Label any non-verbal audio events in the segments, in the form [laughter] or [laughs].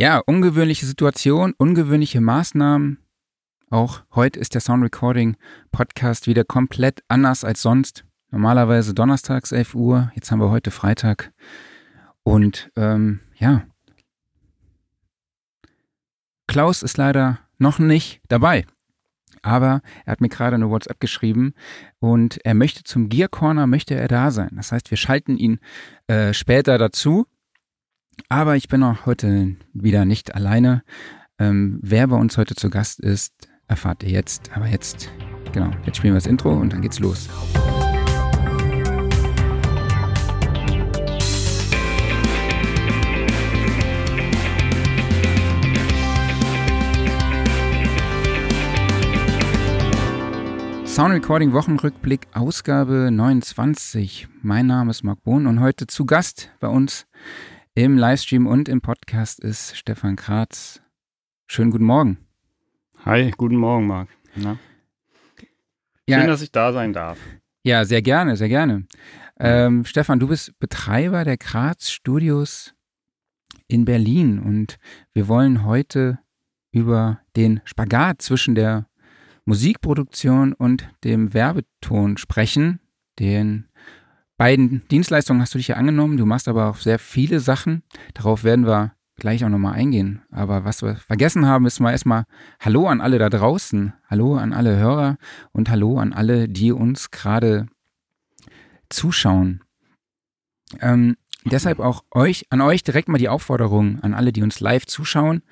Ja, ungewöhnliche Situation, ungewöhnliche Maßnahmen. Auch heute ist der Sound Recording Podcast wieder komplett anders als sonst. Normalerweise donnerstags 11 Uhr, jetzt haben wir heute Freitag. Und ähm, ja, Klaus ist leider noch nicht dabei. Aber er hat mir gerade eine WhatsApp geschrieben und er möchte zum Gear Corner, möchte er da sein. Das heißt, wir schalten ihn äh, später dazu. Aber ich bin auch heute wieder nicht alleine. Ähm, wer bei uns heute zu Gast ist, erfahrt ihr jetzt. Aber jetzt, genau, jetzt spielen wir das Intro und dann geht's los. Sound Recording Wochenrückblick Ausgabe 29. Mein Name ist Marc Bohn und heute zu Gast bei uns im Livestream und im Podcast ist Stefan Kratz. Schönen guten Morgen. Hi, guten Morgen, Marc. Na? Schön, dass ich da sein darf. Ja, sehr gerne, sehr gerne. Ähm, Stefan, du bist Betreiber der Kratz Studios in Berlin und wir wollen heute über den Spagat zwischen der Musikproduktion und dem Werbeton sprechen, den beiden Dienstleistungen hast du dich ja angenommen. Du machst aber auch sehr viele Sachen. Darauf werden wir gleich auch nochmal eingehen. Aber was wir vergessen haben, ist mal erstmal Hallo an alle da draußen. Hallo an alle Hörer und Hallo an alle, die uns gerade zuschauen. Ähm, deshalb auch euch, an euch direkt mal die Aufforderung an alle, die uns live zuschauen.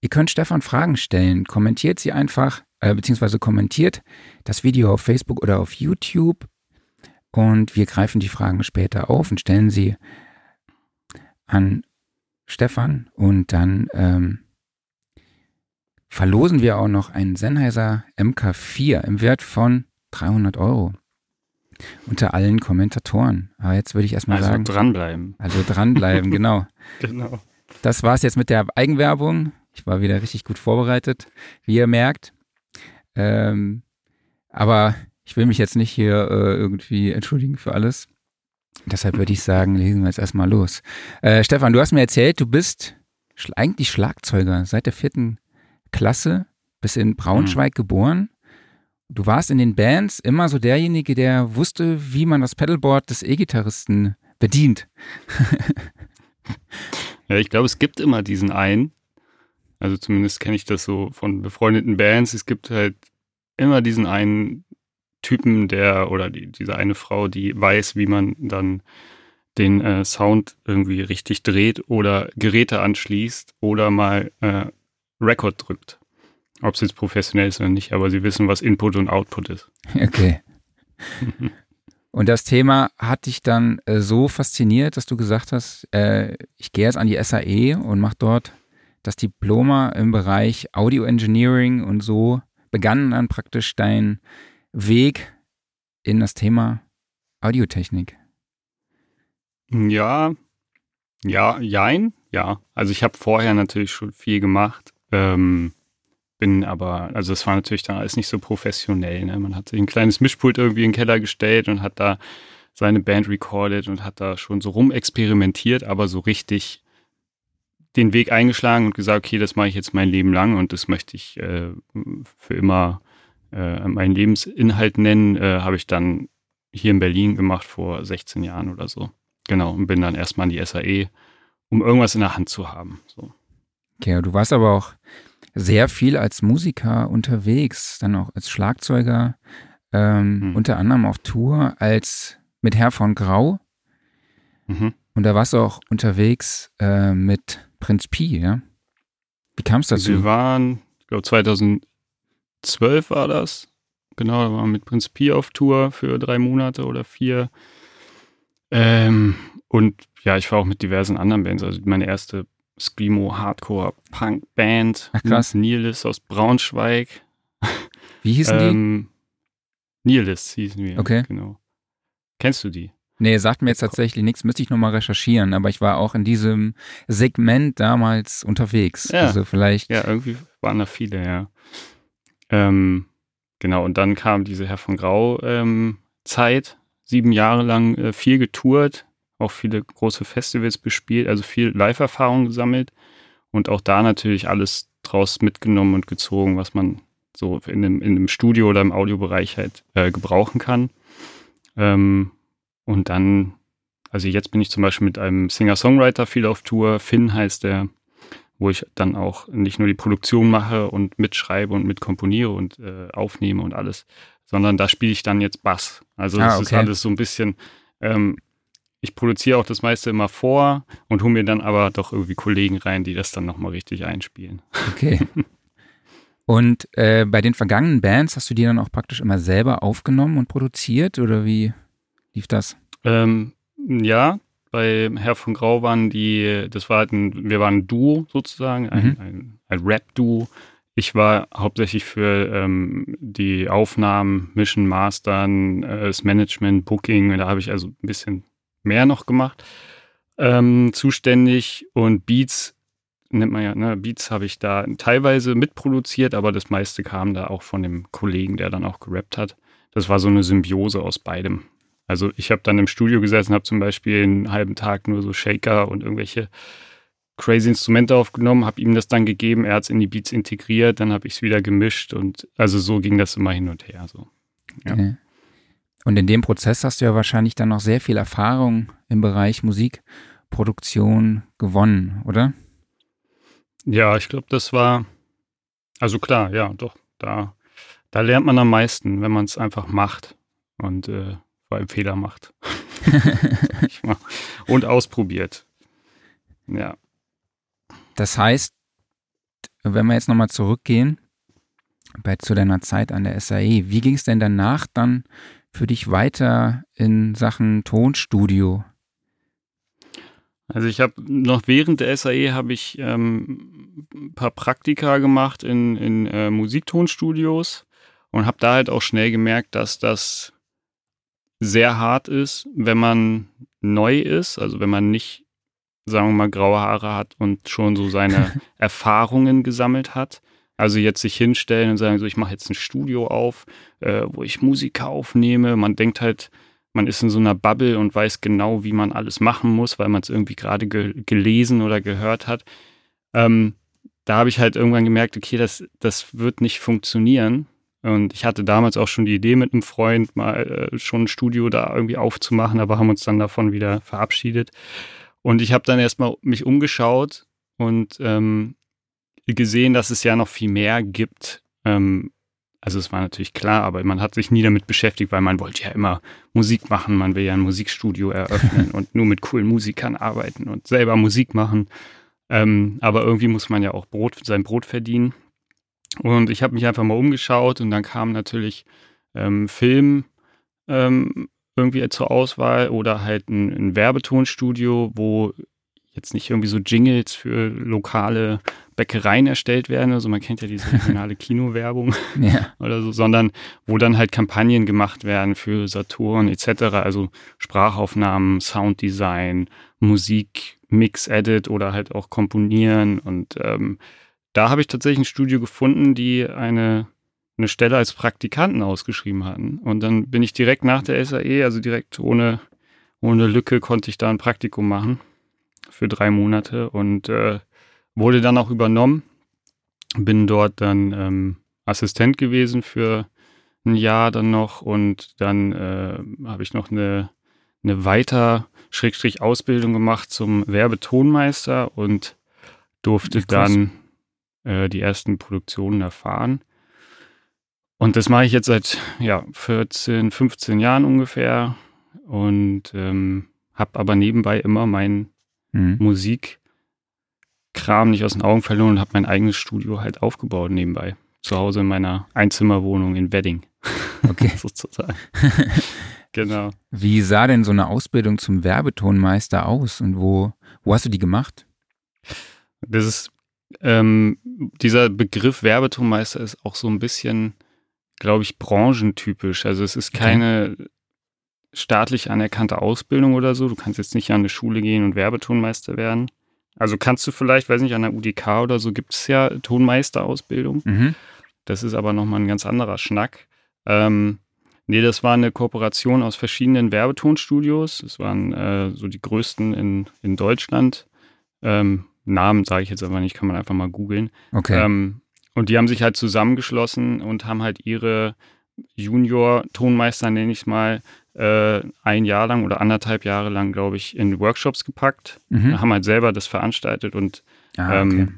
Ihr könnt Stefan Fragen stellen. Kommentiert sie einfach, äh, beziehungsweise kommentiert das Video auf Facebook oder auf YouTube und wir greifen die Fragen später auf und stellen sie an Stefan und dann ähm, verlosen wir auch noch einen Sennheiser MK4 im Wert von 300 Euro unter allen Kommentatoren. Aber jetzt würde ich erstmal also sagen. dranbleiben. Also dranbleiben, genau. [laughs] genau. Das war es jetzt mit der Eigenwerbung. Ich war wieder richtig gut vorbereitet, wie ihr merkt. Ähm, aber ich will mich jetzt nicht hier äh, irgendwie entschuldigen für alles. Deshalb würde ich sagen, lesen wir jetzt erstmal los. Äh, Stefan, du hast mir erzählt, du bist sch eigentlich Schlagzeuger seit der vierten Klasse, bist in Braunschweig mhm. geboren. Du warst in den Bands immer so derjenige, der wusste, wie man das Pedalboard des E-Gitarristen bedient. [laughs] ja, ich glaube, es gibt immer diesen einen. Also zumindest kenne ich das so von befreundeten Bands. Es gibt halt immer diesen einen Typen, der oder die, diese eine Frau, die weiß, wie man dann den äh, Sound irgendwie richtig dreht oder Geräte anschließt oder mal äh, Record drückt. Ob es jetzt professionell ist oder nicht, aber sie wissen, was Input und Output ist. Okay. [laughs] und das Thema hat dich dann äh, so fasziniert, dass du gesagt hast, äh, ich gehe jetzt an die SAE und mache dort das Diploma im Bereich Audio Engineering und so begann dann praktisch dein Weg in das Thema Audiotechnik? Ja, ja, jein, ja. Also ich habe vorher natürlich schon viel gemacht, ähm, bin aber, also es war natürlich dann alles nicht so professionell. Ne? Man hat sich ein kleines Mischpult irgendwie in den Keller gestellt und hat da seine Band recorded und hat da schon so rumexperimentiert, aber so richtig den Weg eingeschlagen und gesagt, okay, das mache ich jetzt mein Leben lang und das möchte ich äh, für immer äh, meinen Lebensinhalt nennen, äh, habe ich dann hier in Berlin gemacht vor 16 Jahren oder so. Genau, und bin dann erstmal an die SAE, um irgendwas in der Hand zu haben. So. Okay, du warst aber auch sehr viel als Musiker unterwegs, dann auch als Schlagzeuger, ähm, hm. unter anderem auf Tour als mit Herr von Grau. Mhm. Und da warst du auch unterwegs äh, mit Prinz Pi, ja? Wie kam es dazu? Wir waren, ich glaube 2000, 12 war das. Genau, da waren wir mit Prinz Pi auf Tour für drei Monate oder vier. Ähm, und ja, ich war auch mit diversen anderen Bands. Also meine erste Screamo Hardcore Punk Band. Ach krass. Nihilis aus Braunschweig. [laughs] Wie hießen ähm, die? Nihilis hießen wir. Okay. Genau. Kennst du die? Nee, sagt mir jetzt tatsächlich nichts, müsste ich nochmal recherchieren, aber ich war auch in diesem Segment damals unterwegs. Ja. Also vielleicht. Ja, irgendwie waren da viele, ja. Ähm, genau, und dann kam diese Herr von Grau ähm, Zeit, sieben Jahre lang äh, viel getourt, auch viele große Festivals bespielt, also viel Live-Erfahrung gesammelt. und auch da natürlich alles draus mitgenommen und gezogen, was man so in einem, in einem Studio oder im Audiobereich halt äh, gebrauchen kann. Ähm, und dann, also jetzt bin ich zum Beispiel mit einem Singer-Songwriter viel auf Tour, Finn heißt der, wo ich dann auch nicht nur die Produktion mache und mitschreibe und mitkomponiere und äh, aufnehme und alles, sondern da spiele ich dann jetzt Bass. Also das ah, okay. ist alles so ein bisschen, ähm, ich produziere auch das meiste immer vor und hole mir dann aber doch irgendwie Kollegen rein, die das dann nochmal richtig einspielen. Okay. [laughs] Und äh, bei den vergangenen Bands hast du die dann auch praktisch immer selber aufgenommen und produziert oder wie lief das? Ähm, ja, bei Herr von Grau waren die, das war halt ein, wir waren ein Duo sozusagen, ein, mhm. ein, ein Rap-Duo. Ich war hauptsächlich für ähm, die Aufnahmen, Mission Mastern, äh, das Management, Booking, da habe ich also ein bisschen mehr noch gemacht, ähm, zuständig und Beats nennt man ja, ne, Beats habe ich da teilweise mitproduziert, aber das meiste kam da auch von dem Kollegen, der dann auch gerappt hat. Das war so eine Symbiose aus beidem. Also ich habe dann im Studio gesessen, habe zum Beispiel einen halben Tag nur so Shaker und irgendwelche crazy Instrumente aufgenommen, habe ihm das dann gegeben, er hat es in die Beats integriert, dann habe ich es wieder gemischt und also so ging das immer hin und her. So. Ja. Okay. Und in dem Prozess hast du ja wahrscheinlich dann noch sehr viel Erfahrung im Bereich Musikproduktion gewonnen, oder? Ja, ich glaube, das war, also klar, ja, doch, da, da lernt man am meisten, wenn man es einfach macht und äh, allem Fehler macht. [laughs] und ausprobiert. Ja. Das heißt, wenn wir jetzt nochmal zurückgehen bei, zu deiner Zeit an der SAE, wie ging es denn danach dann für dich weiter in Sachen Tonstudio? Also ich habe noch während der SAE habe ich ähm, ein paar Praktika gemacht in, in äh, Musiktonstudios und habe da halt auch schnell gemerkt, dass das sehr hart ist, wenn man neu ist, also wenn man nicht, sagen wir mal, graue Haare hat und schon so seine [laughs] Erfahrungen gesammelt hat. Also jetzt sich hinstellen und sagen, so ich mache jetzt ein Studio auf, äh, wo ich Musiker aufnehme. Man denkt halt, man ist in so einer Bubble und weiß genau, wie man alles machen muss, weil man es irgendwie gerade ge gelesen oder gehört hat. Ähm, da habe ich halt irgendwann gemerkt, okay, das, das wird nicht funktionieren. Und ich hatte damals auch schon die Idee mit einem Freund, mal äh, schon ein Studio da irgendwie aufzumachen, aber haben uns dann davon wieder verabschiedet. Und ich habe dann erstmal mich umgeschaut und ähm, gesehen, dass es ja noch viel mehr gibt, ähm, also es war natürlich klar, aber man hat sich nie damit beschäftigt, weil man wollte ja immer Musik machen, man will ja ein Musikstudio eröffnen [laughs] und nur mit coolen Musikern arbeiten und selber Musik machen. Ähm, aber irgendwie muss man ja auch Brot, sein Brot verdienen. Und ich habe mich einfach mal umgeschaut und dann kam natürlich ähm, Film ähm, irgendwie zur Auswahl oder halt ein, ein Werbetonstudio, wo jetzt nicht irgendwie so Jingles für lokale Bäckereien erstellt werden. Also man kennt ja diese [laughs] regionale Kinowerbung ja. [laughs] oder so, sondern wo dann halt Kampagnen gemacht werden für Saturn etc. Also Sprachaufnahmen, Sounddesign, Musik, Mix, Edit oder halt auch Komponieren. Und ähm, da habe ich tatsächlich ein Studio gefunden, die eine eine Stelle als Praktikanten ausgeschrieben hatten. Und dann bin ich direkt nach der SAE, also direkt ohne, ohne Lücke, konnte ich da ein Praktikum machen für drei Monate und äh, wurde dann auch übernommen. Bin dort dann ähm, Assistent gewesen für ein Jahr dann noch und dann äh, habe ich noch eine, eine weiter Schrägstrich Ausbildung gemacht zum Werbetonmeister und durfte dann äh, die ersten Produktionen erfahren. Und das mache ich jetzt seit ja, 14, 15 Jahren ungefähr und ähm, habe aber nebenbei immer mein mhm. Musikkram nicht aus den Augen verloren und habe mein eigenes Studio halt aufgebaut nebenbei. Zu Hause in meiner Einzimmerwohnung in Wedding. [laughs] Okay. Sozusagen. [laughs] genau. Wie sah denn so eine Ausbildung zum Werbetonmeister aus und wo, wo hast du die gemacht? Das ist, ähm, dieser Begriff Werbetonmeister ist auch so ein bisschen, glaube ich, branchentypisch. Also es ist keine okay staatlich anerkannte Ausbildung oder so. Du kannst jetzt nicht an eine Schule gehen und Werbetonmeister werden. Also kannst du vielleicht, weiß nicht, an der UDK oder so gibt es ja Tonmeisterausbildung. Mhm. Das ist aber nochmal ein ganz anderer Schnack. Ähm, nee, das war eine Kooperation aus verschiedenen Werbetonstudios. Das waren äh, so die größten in, in Deutschland. Ähm, Namen sage ich jetzt aber nicht, kann man einfach mal googeln. Okay. Ähm, und die haben sich halt zusammengeschlossen und haben halt ihre Junior-Tonmeister, nenne ich es mal, äh, ein Jahr lang oder anderthalb Jahre lang, glaube ich, in Workshops gepackt. Mhm. Haben halt selber das veranstaltet und Ah, ähm, okay.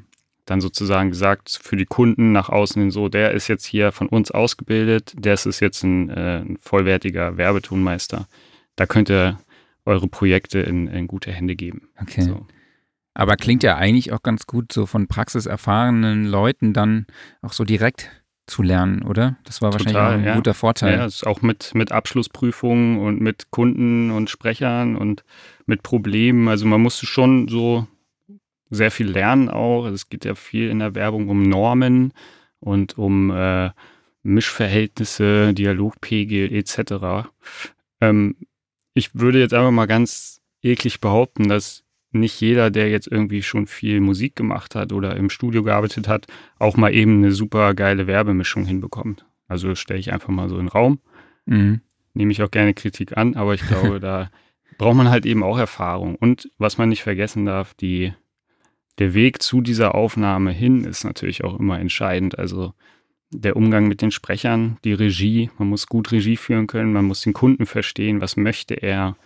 dann sozusagen gesagt für die Kunden nach außen hin so, der ist jetzt hier von uns ausgebildet, der ist jetzt ein, äh, ein vollwertiger Werbetonmeister. Da könnt ihr eure Projekte in, in gute Hände geben. okay. So. Aber klingt ja eigentlich auch ganz gut, so von praxiserfahrenen Leuten dann auch so direkt zu lernen, oder? Das war wahrscheinlich Total, auch ein ja. guter Vorteil. Ja, ist auch mit, mit Abschlussprüfungen und mit Kunden und Sprechern und mit Problemen. Also man musste schon so sehr viel lernen auch. Es geht ja viel in der Werbung um Normen und um äh, Mischverhältnisse, Dialogpegel etc. Ähm, ich würde jetzt einfach mal ganz eklig behaupten, dass nicht jeder, der jetzt irgendwie schon viel Musik gemacht hat oder im Studio gearbeitet hat, auch mal eben eine super geile Werbemischung hinbekommt. Also stelle ich einfach mal so in den Raum. Mhm. Nehme ich auch gerne Kritik an, aber ich glaube, [laughs] da braucht man halt eben auch Erfahrung. Und was man nicht vergessen darf, die, der Weg zu dieser Aufnahme hin ist natürlich auch immer entscheidend. Also der Umgang mit den Sprechern, die Regie, man muss gut Regie führen können, man muss den Kunden verstehen, was möchte er,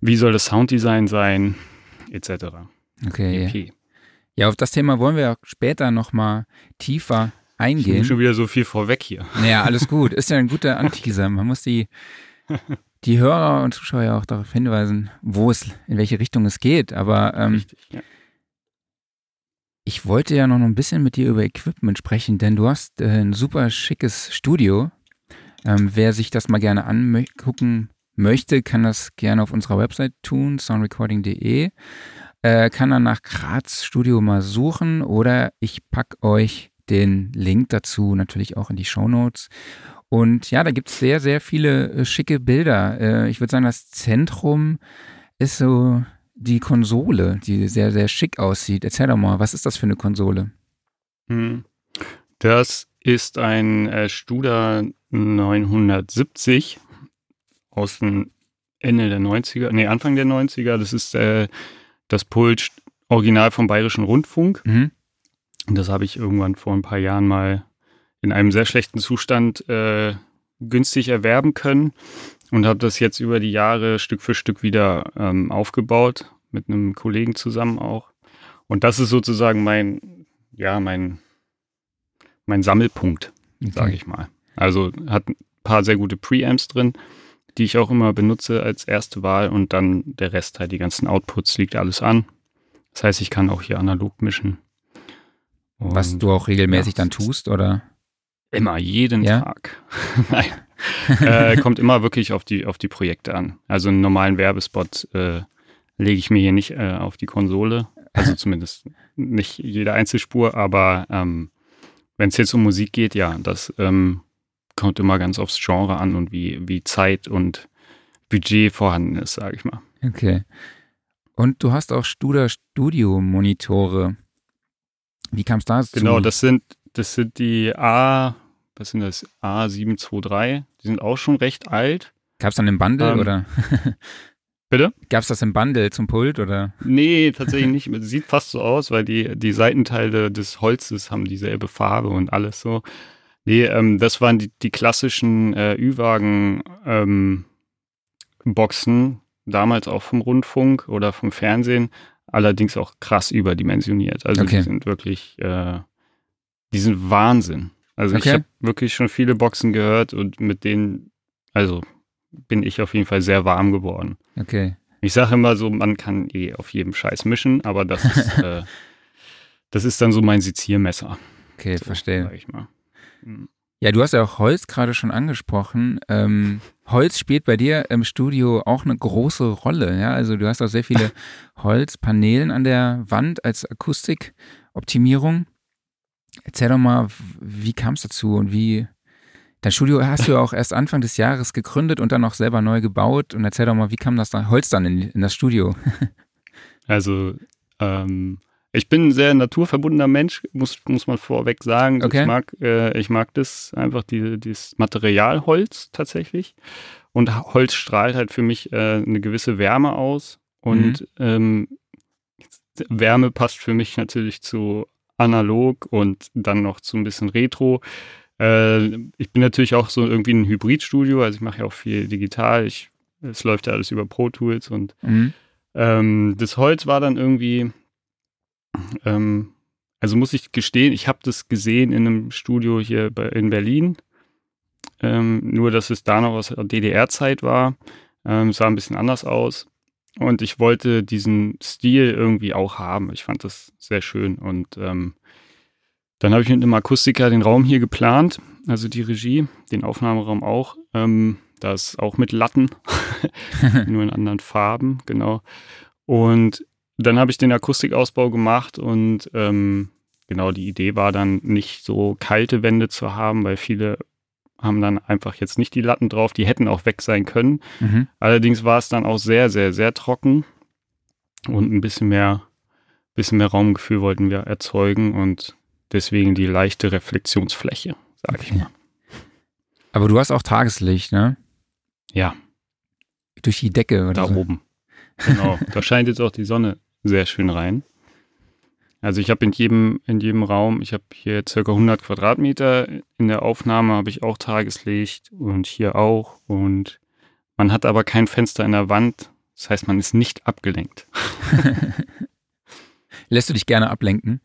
wie soll das Sounddesign sein, etc. Okay. EP. Ja, auf das Thema wollen wir später nochmal tiefer Ich nehme eingehen. schon wieder so viel vorweg hier. Naja, alles gut. Ist ja ein guter Anteaser. Man muss die, [laughs] die Hörer und Zuschauer ja auch darauf hinweisen, wo es, in welche Richtung es geht. Aber ähm, Richtig. Ja. ich wollte ja noch ein bisschen mit dir über Equipment sprechen, denn du hast äh, ein super schickes Studio. Ähm, wer sich das mal gerne angucken möchte, kann das gerne auf unserer Website tun, soundrecording.de. Äh, kann dann nach Graz Studio mal suchen oder ich packe euch den Link dazu natürlich auch in die Show Notes. Und ja, da gibt es sehr, sehr viele äh, schicke Bilder. Äh, ich würde sagen, das Zentrum ist so die Konsole, die sehr, sehr schick aussieht. Erzähl doch mal, was ist das für eine Konsole? Hm. Das ist ein äh, Studer 970 aus dem Ende der 90er, nee, Anfang der 90er. Das ist äh, das Pult original vom Bayerischen Rundfunk. Mhm. Und das habe ich irgendwann vor ein paar Jahren mal in einem sehr schlechten Zustand äh, günstig erwerben können und habe das jetzt über die Jahre Stück für Stück wieder ähm, aufgebaut, mit einem Kollegen zusammen auch. Und das ist sozusagen mein, ja, mein, mein Sammelpunkt, sage ich mal. Also hat ein paar sehr gute Preamps drin, die ich auch immer benutze als erste Wahl und dann der Rest halt, die ganzen Outputs liegt alles an. Das heißt, ich kann auch hier analog mischen. Was Und du auch regelmäßig ja, dann tust, oder? Immer, jeden Ja? Tag. [laughs] Nein. äh, kommt immer wirklich auf die, auf die Projekte an. Also einen normalen Werbespot äh, lege ich mir hier nicht äh, auf die Konsole. Also [laughs] zumindest nicht jede Einzelspur, aber ähm, wenn es jetzt um Musik geht, ja, das ähm, kommt immer ganz aufs Genre an und wie, wie Zeit und Budget vorhanden ist, sage ich mal. Okay. Und du hast auch Studer Studio Monitore. Wie kam es dazu? Genau, das sind, das sind die A, was sind das? A723. Die sind auch schon recht alt. Gab es dann im Bundle Ähm, oder? [laughs] Bitte? Gab es das im Bundle zum Pult oder? Nee, tatsächlich nicht. Sieht fast so aus, weil die, die Seitenteile des Holzes haben dieselbe Farbe und alles so. Nee, ähm, das waren die, die klassischen äh, Ü-Wagen-Boxen, damals auch vom Rundfunk oder vom Fernsehen, allerdings auch krass überdimensioniert. Also Okay. die sind wirklich, äh, die sind Wahnsinn. Also ich Okay. habe wirklich schon viele Boxen gehört und mit denen, also bin ich auf jeden Fall sehr warm geworden. Okay. Ich sage immer so, man kann eh auf jedem Scheiß mischen, aber das ist, [laughs] äh, das ist dann so mein Seziermesser. Okay, so, verstehe. Sag ich mal. Mhm. Ja, du hast ja auch Holz gerade schon angesprochen. Ähm, [laughs] Holz spielt bei dir im Studio auch eine große Rolle. Ja, also du hast auch sehr viele [laughs] Holzpaneelen an der Wand als Akustikoptimierung. Erzähl doch mal, wie kam es dazu und wie. Dein Studio hast du ja auch erst Anfang des Jahres gegründet und dann auch selber neu gebaut. Und erzähl doch mal, wie kam das da, Holz dann in, in das Studio? [laughs] Also, ähm, ich bin ein sehr naturverbundener Mensch, muss, muss man vorweg sagen. Okay. Ich, mag, äh, ich mag das einfach, die, dieses Material Holz tatsächlich. Und Holz strahlt halt für mich äh, eine gewisse Wärme aus. Und ähm, Wärme passt für mich natürlich zu analog und dann noch zu ein bisschen Retro. Äh, ich bin natürlich auch so irgendwie ein Hybridstudio, also ich mache ja auch viel digital. Ich, es läuft ja alles über Pro Tools und mhm. ähm, das Holz war dann irgendwie, ähm, also muss ich gestehen, ich habe das gesehen in einem Studio hier bei, in Berlin. Ähm, nur, dass es da noch aus der DDR-Zeit war. Ähm, sah ein bisschen anders aus. Und ich wollte diesen Stil irgendwie auch haben. Ich fand das sehr schön. Und ähm, dann habe ich mit einem Akustiker den Raum hier geplant, also die Regie, den Aufnahmeraum auch. Ähm, da auch mit Latten, [laughs] nur in anderen Farben, genau. Und dann habe ich den Akustikausbau gemacht und ähm, genau die Idee war dann nicht so kalte Wände zu haben, weil viele haben dann einfach jetzt nicht die Latten drauf, die hätten auch weg sein können. Mhm. Allerdings war es dann auch sehr, sehr, sehr trocken und ein bisschen mehr, bisschen mehr Raumgefühl wollten wir erzeugen und deswegen die leichte Reflexionsfläche, sage ich mal. Aber du hast auch Tageslicht, ne? Ja. Durch die Decke oder Da so. oben. Genau. da scheint jetzt auch die Sonne sehr schön rein. Also ich habe in jedem, in jedem Raum, ich habe hier circa 100 Quadratmeter. In der Aufnahme habe ich auch Tageslicht und hier auch. Und man hat aber kein Fenster in der Wand. Das heißt, man ist nicht abgelenkt. [laughs] Lässt du dich gerne ablenken?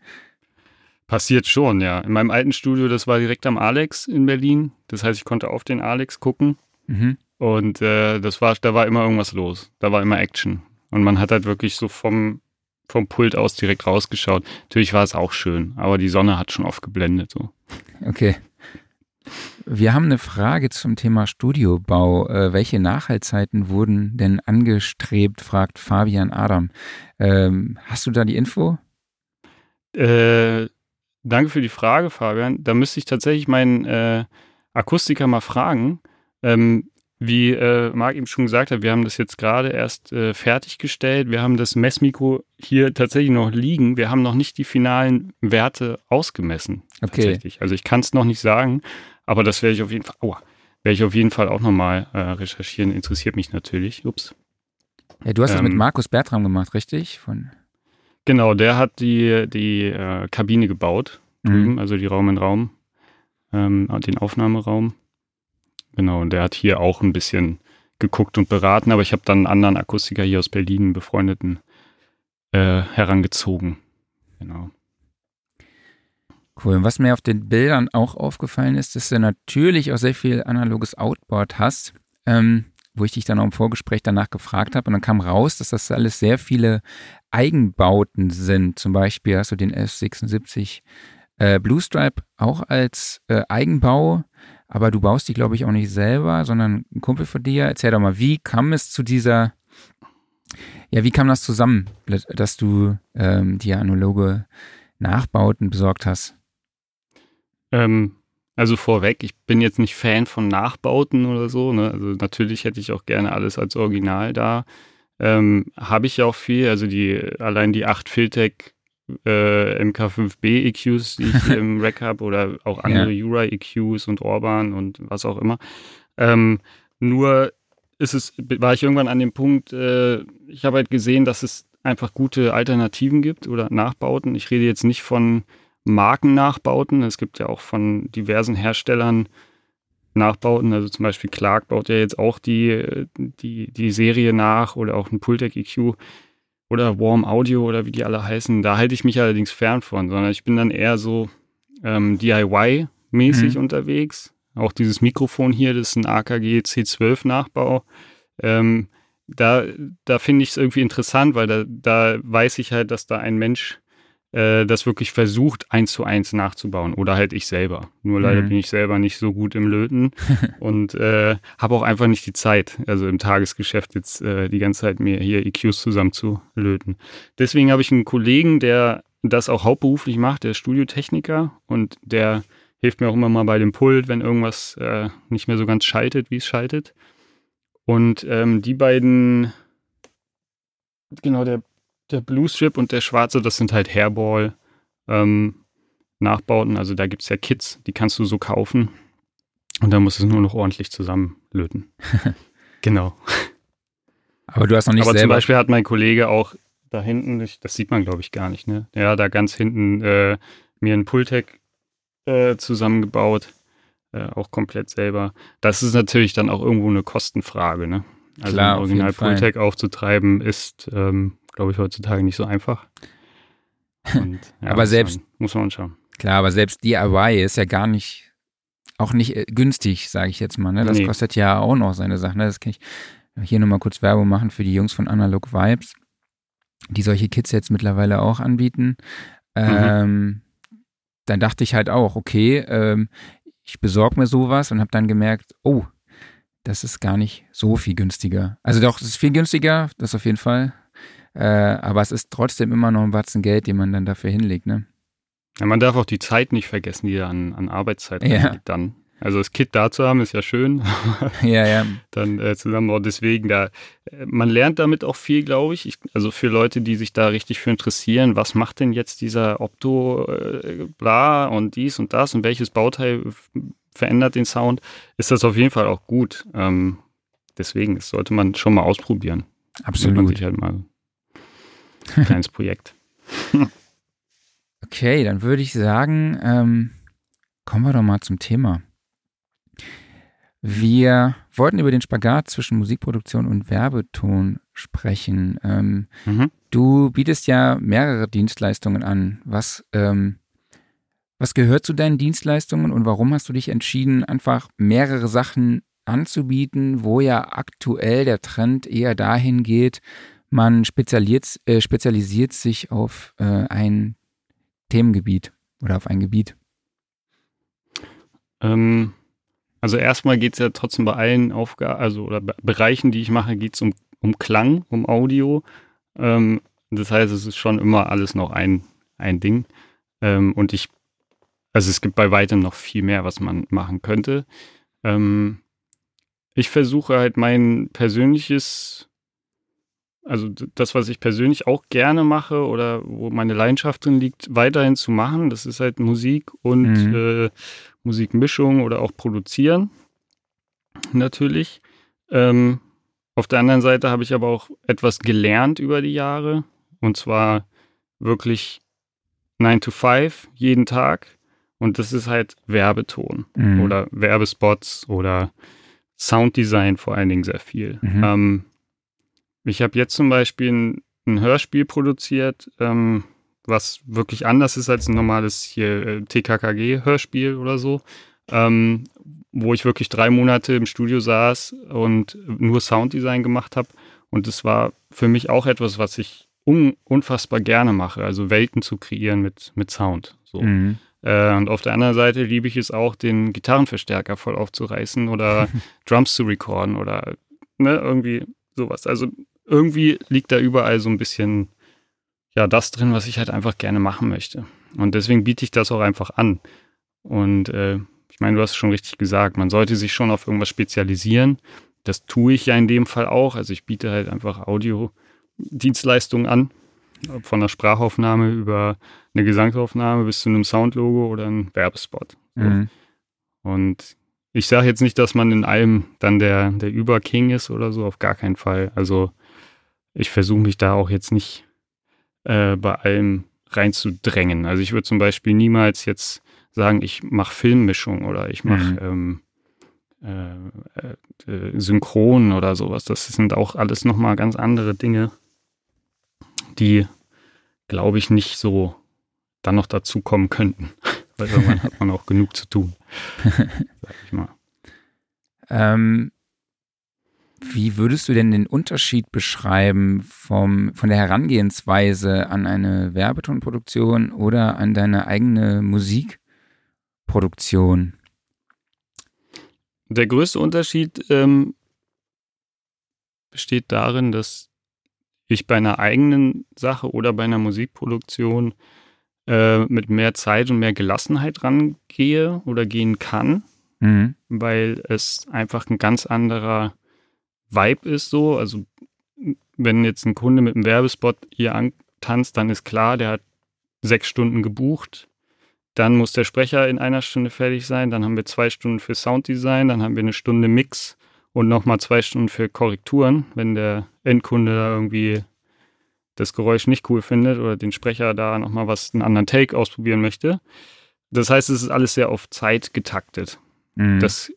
Passiert schon, ja. In meinem alten Studio, das war direkt am Alex in Berlin. Das heißt, ich konnte auf den Alex gucken. Mhm. Und äh, das war, da war immer irgendwas los. Da war immer Action. Und man hat halt wirklich so vom vom Pult aus direkt rausgeschaut. Natürlich war es auch schön, aber die Sonne hat schon oft geblendet. So. Okay. Wir haben eine Frage zum Thema Studiobau. Äh, welche Nachhaltzeiten wurden denn angestrebt, fragt Fabian Adam. Ähm, hast du da die Info? Äh, danke für die Frage, Fabian. Da müsste ich tatsächlich meinen äh, Akustiker mal fragen. Ähm, wie äh, Marc eben schon gesagt hat, wir haben das jetzt gerade erst äh, fertiggestellt. Wir haben das Messmikro hier tatsächlich noch liegen. Wir haben noch nicht die finalen Werte ausgemessen. Okay. Tatsächlich. Also ich kann es noch nicht sagen, aber das werde ich auf jeden Fall, aua, werde ich auf jeden Fall auch nochmal äh, recherchieren. Interessiert mich natürlich. Ups. Ja, du hast ähm, das mit ähm, Markus Bertram gemacht, richtig? Von genau, der hat die, die äh, Kabine gebaut, drüben, mhm. also die Raum in Raum, ähm, den Aufnahmeraum. Genau, und der hat hier auch ein bisschen geguckt und beraten, aber ich habe dann einen anderen Akustiker hier aus Berlin, einen befreundeten, äh, herangezogen. Genau. Cool. Und was mir auf den Bildern auch aufgefallen ist, dass du natürlich auch sehr viel analoges Outboard hast, ähm, wo ich dich dann auch im Vorgespräch danach gefragt habe. Und dann kam raus, dass das alles sehr viele Eigenbauten sind. Zum Beispiel hast du den S76 äh, Blue Stripe auch als äh, Eigenbau aber du baust die, glaube ich, auch nicht selber, sondern ein Kumpel von dir. Erzähl doch mal, wie kam es zu dieser, ja, wie kam das zusammen, dass du ähm, die analoge Nachbauten besorgt hast? Ähm, also vorweg, ich bin jetzt nicht Fan von Nachbauten oder so. Ne? Also natürlich hätte ich auch gerne alles als Original da. Ähm, Habe ich ja auch viel, also die, allein die 8 Filtec äh, MK5B EQs, die ich [laughs] im Rack habe, oder auch andere ja. Ura EQs und Orban und was auch immer. Ähm, nur ist es, war ich irgendwann an dem Punkt, äh, ich habe halt gesehen, dass es einfach gute Alternativen gibt oder Nachbauten. Ich rede jetzt nicht von Markennachbauten. Es gibt ja auch von diversen Herstellern Nachbauten. Also zum Beispiel Clark baut ja jetzt auch die, die, die Serie nach oder auch ein Pultec EQ oder Warm Audio oder wie die alle heißen. Da halte ich mich allerdings fern von, sondern ich bin dann eher so ähm, DIY-mäßig mhm. unterwegs. Auch dieses Mikrofon hier, das ist ein AKG C12 Nachbau. Ähm, da da finde ich es irgendwie interessant, weil da, da weiß ich halt, dass da ein Mensch äh, das wirklich versucht, eins zu eins nachzubauen. Oder halt ich selber. Nur leider mhm. bin ich selber nicht so gut im Löten [laughs] und äh, habe auch einfach nicht die Zeit, also im Tagesgeschäft jetzt äh, die ganze Zeit mir hier EQs zusammen zu löten. Deswegen habe ich einen Kollegen, der das auch hauptberuflich macht, der ist Studiotechniker und der hilft mir auch immer mal bei dem Pult, wenn irgendwas äh, nicht mehr so ganz schaltet, wie es schaltet. Und ähm, die beiden, genau, der der Blue Strip und der schwarze, das sind halt Hairball ähm, Nachbauten. Also da gibt es ja Kits, die kannst du so kaufen. Und da musst du es nur noch ordentlich zusammenlöten. [laughs] genau. Aber du hast noch nicht Aber selber zum Beispiel hat mein Kollege auch da hinten, das sieht man glaube ich gar nicht, ne? Ja, da ganz hinten äh, mir ein Pultec äh, zusammengebaut, äh, auch komplett selber. Das ist natürlich dann auch irgendwo eine Kostenfrage, ne? Also Klar, ein Original Pultec aufzutreiben ist, ähm, glaube ich, heutzutage nicht so einfach. [laughs] Und, ja, aber selbst man, muss man schauen. Klar, aber selbst DIY ist ja gar nicht, auch nicht äh, günstig, sage ich jetzt mal. Ne? Das nee. kostet ja auch noch seine Sachen. Ne? Das kann ich hier nochmal kurz Werbung machen für die Jungs von Analog Vibes, die solche Kits jetzt mittlerweile auch anbieten. Mhm. Ähm, dann dachte ich halt auch, okay, ähm, ich besorge mir sowas und habe dann gemerkt, oh, das ist gar nicht so viel günstiger. Also doch, es ist viel günstiger, das auf jeden Fall. Äh, aber es ist trotzdem immer noch ein Batzen Geld, den man dann dafür hinlegt, ne? Ja, man darf auch die Zeit nicht vergessen, die an, an Arbeitszeit ja. dann. Also das Kit da zu haben, ist ja schön. [laughs] ja, ja. [laughs] Dann äh, zusammen auch deswegen da. Äh, man lernt damit auch viel, glaube ich. ich. Also für Leute, die sich da richtig für interessieren, was macht denn jetzt dieser Opto äh, bla und dies und das und welches Bauteil verändert den Sound, ist das auf jeden Fall auch gut. Ähm, deswegen, das sollte man schon mal ausprobieren. Absolut. Man sich halt mal kleines Projekt. [laughs] Okay, dann würde ich sagen, ähm, kommen wir doch mal zum Thema. Wir wollten über den Spagat zwischen Musikproduktion und Werbeton sprechen. Ähm, mhm. Du bietest ja mehrere Dienstleistungen an. Was, ähm, was gehört zu deinen Dienstleistungen und warum hast du dich entschieden, einfach mehrere Sachen anzubieten, wo ja aktuell der Trend eher dahin geht, man spezialisiert, äh, spezialisiert sich auf äh, ein Themengebiet oder auf ein Gebiet? Ähm, also erstmal geht es ja trotzdem bei allen Aufgaben, also oder Bereichen, die ich mache, geht es um, um Klang, um Audio. Ähm, das heißt, es ist schon immer alles noch ein, ein Ding. Ähm, und ich, also es gibt bei weitem noch viel mehr, was man machen könnte. Ähm, ich versuche halt mein persönliches also das, was ich persönlich auch gerne mache oder wo meine Leidenschaft drin liegt, weiterhin zu machen. Das ist halt Musik und mhm. äh, Musikmischung oder auch produzieren. Natürlich. Ähm, auf der anderen Seite habe ich aber auch etwas gelernt über die Jahre. Und zwar wirklich 9 to 5 jeden Tag. Und das ist halt Werbeton mhm. oder Werbespots oder Sounddesign vor allen Dingen sehr viel. Mhm. Ähm, ich habe jetzt zum Beispiel ein, ein Hörspiel produziert, ähm, was wirklich anders ist als ein normales hier äh, TKKG-Hörspiel oder so, ähm, wo ich wirklich drei Monate im Studio saß und nur Sounddesign gemacht habe. Und das war für mich auch etwas, was ich un unfassbar gerne mache, also Welten zu kreieren mit, mit Sound. So. Mhm. Äh, und auf der anderen Seite liebe ich es auch, den Gitarrenverstärker voll aufzureißen oder [laughs] Drums zu recorden oder ne, irgendwie sowas. Also irgendwie liegt da überall so ein bisschen ja das drin, was ich halt einfach gerne machen möchte. Und deswegen biete ich das auch einfach an. Und äh, ich meine, du hast es schon richtig gesagt, man sollte sich schon auf irgendwas spezialisieren. Das tue ich ja in dem Fall auch. Also ich biete halt einfach Audio-Dienstleistungen an. Von der Sprachaufnahme über eine Gesangsaufnahme bis zu einem Soundlogo oder einem Werbespot. Mhm. Und ich sage jetzt nicht, dass man in allem dann der, der Überking ist oder so, auf gar keinen Fall. Also ich versuche mich da auch jetzt nicht äh, bei allem reinzudrängen. Also ich würde zum Beispiel niemals jetzt sagen, ich mache Filmmischung oder ich mache mhm. ähm, äh, äh, Synchron oder sowas. Das sind auch alles nochmal ganz andere Dinge, die, glaube ich, nicht so dann noch dazu kommen könnten. [laughs] Weil irgendwann hat man auch genug zu tun. [laughs] Sag ich mal. Ähm, wie würdest du denn den Unterschied beschreiben vom, von der Herangehensweise an eine Werbetonproduktion oder an deine eigene Musikproduktion? Der größte Unterschied ähm, besteht darin, dass ich bei einer eigenen Sache oder bei einer Musikproduktion äh, mit mehr Zeit und mehr Gelassenheit rangehe oder gehen kann, mhm. weil es einfach ein ganz anderer Vibe ist so. Also wenn jetzt ein Kunde mit einem Werbespot hier antanzt, dann ist klar, der hat sechs Stunden gebucht. Dann muss der Sprecher in einer Stunde fertig sein. Dann haben wir zwei Stunden für Sounddesign. Dann haben wir eine Stunde Mix und nochmal zwei Stunden für Korrekturen, wenn der Endkunde da irgendwie das Geräusch nicht cool findet oder den Sprecher da nochmal was, einen anderen Take ausprobieren möchte. Das heißt, es ist alles sehr auf Zeit getaktet. Mhm. Das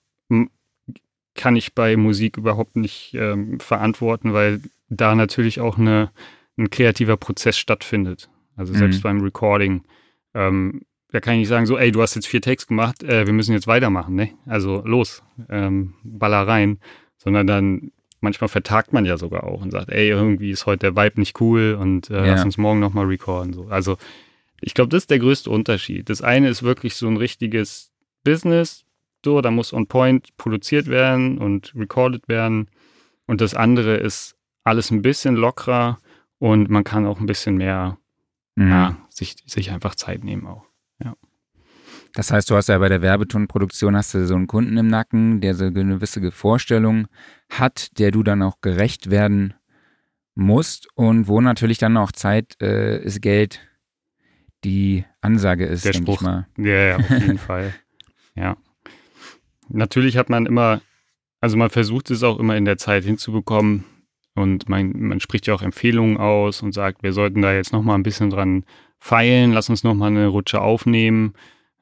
kann ich bei Musik überhaupt nicht ähm, verantworten, weil da natürlich auch eine, ein kreativer Prozess stattfindet. Also selbst mhm. beim Recording. Ähm, da kann ich nicht sagen, so, ey, du hast jetzt vier Takes gemacht, äh, wir müssen jetzt weitermachen, ne? Also los, ähm, baller rein. Sondern dann, manchmal vertagt man ja sogar auch und sagt, ey, irgendwie ist heute der Vibe nicht cool und äh, ja. lass uns morgen nochmal recorden. So. Also ich glaube, das ist der größte Unterschied. Das eine ist wirklich so ein richtiges Business, so, da muss on point produziert werden und recorded werden. Und das andere ist alles ein bisschen lockerer und man kann auch ein bisschen mehr mhm. ja, sich, sich einfach Zeit nehmen auch. Ja. Das heißt, du hast ja bei der Werbetonproduktion hast du so einen Kunden im Nacken, der so eine gewisse Vorstellung hat, der du dann auch gerecht werden musst und wo natürlich dann auch Zeit äh, ist Geld die Ansage ist, denke ich mal. Ja, ja, auf jeden [laughs] Fall. Ja. Natürlich hat man immer, also man versucht es auch immer in der Zeit hinzubekommen und man, man spricht ja auch Empfehlungen aus und sagt, wir sollten da jetzt nochmal ein bisschen dran feilen, lass uns nochmal eine Rutsche aufnehmen.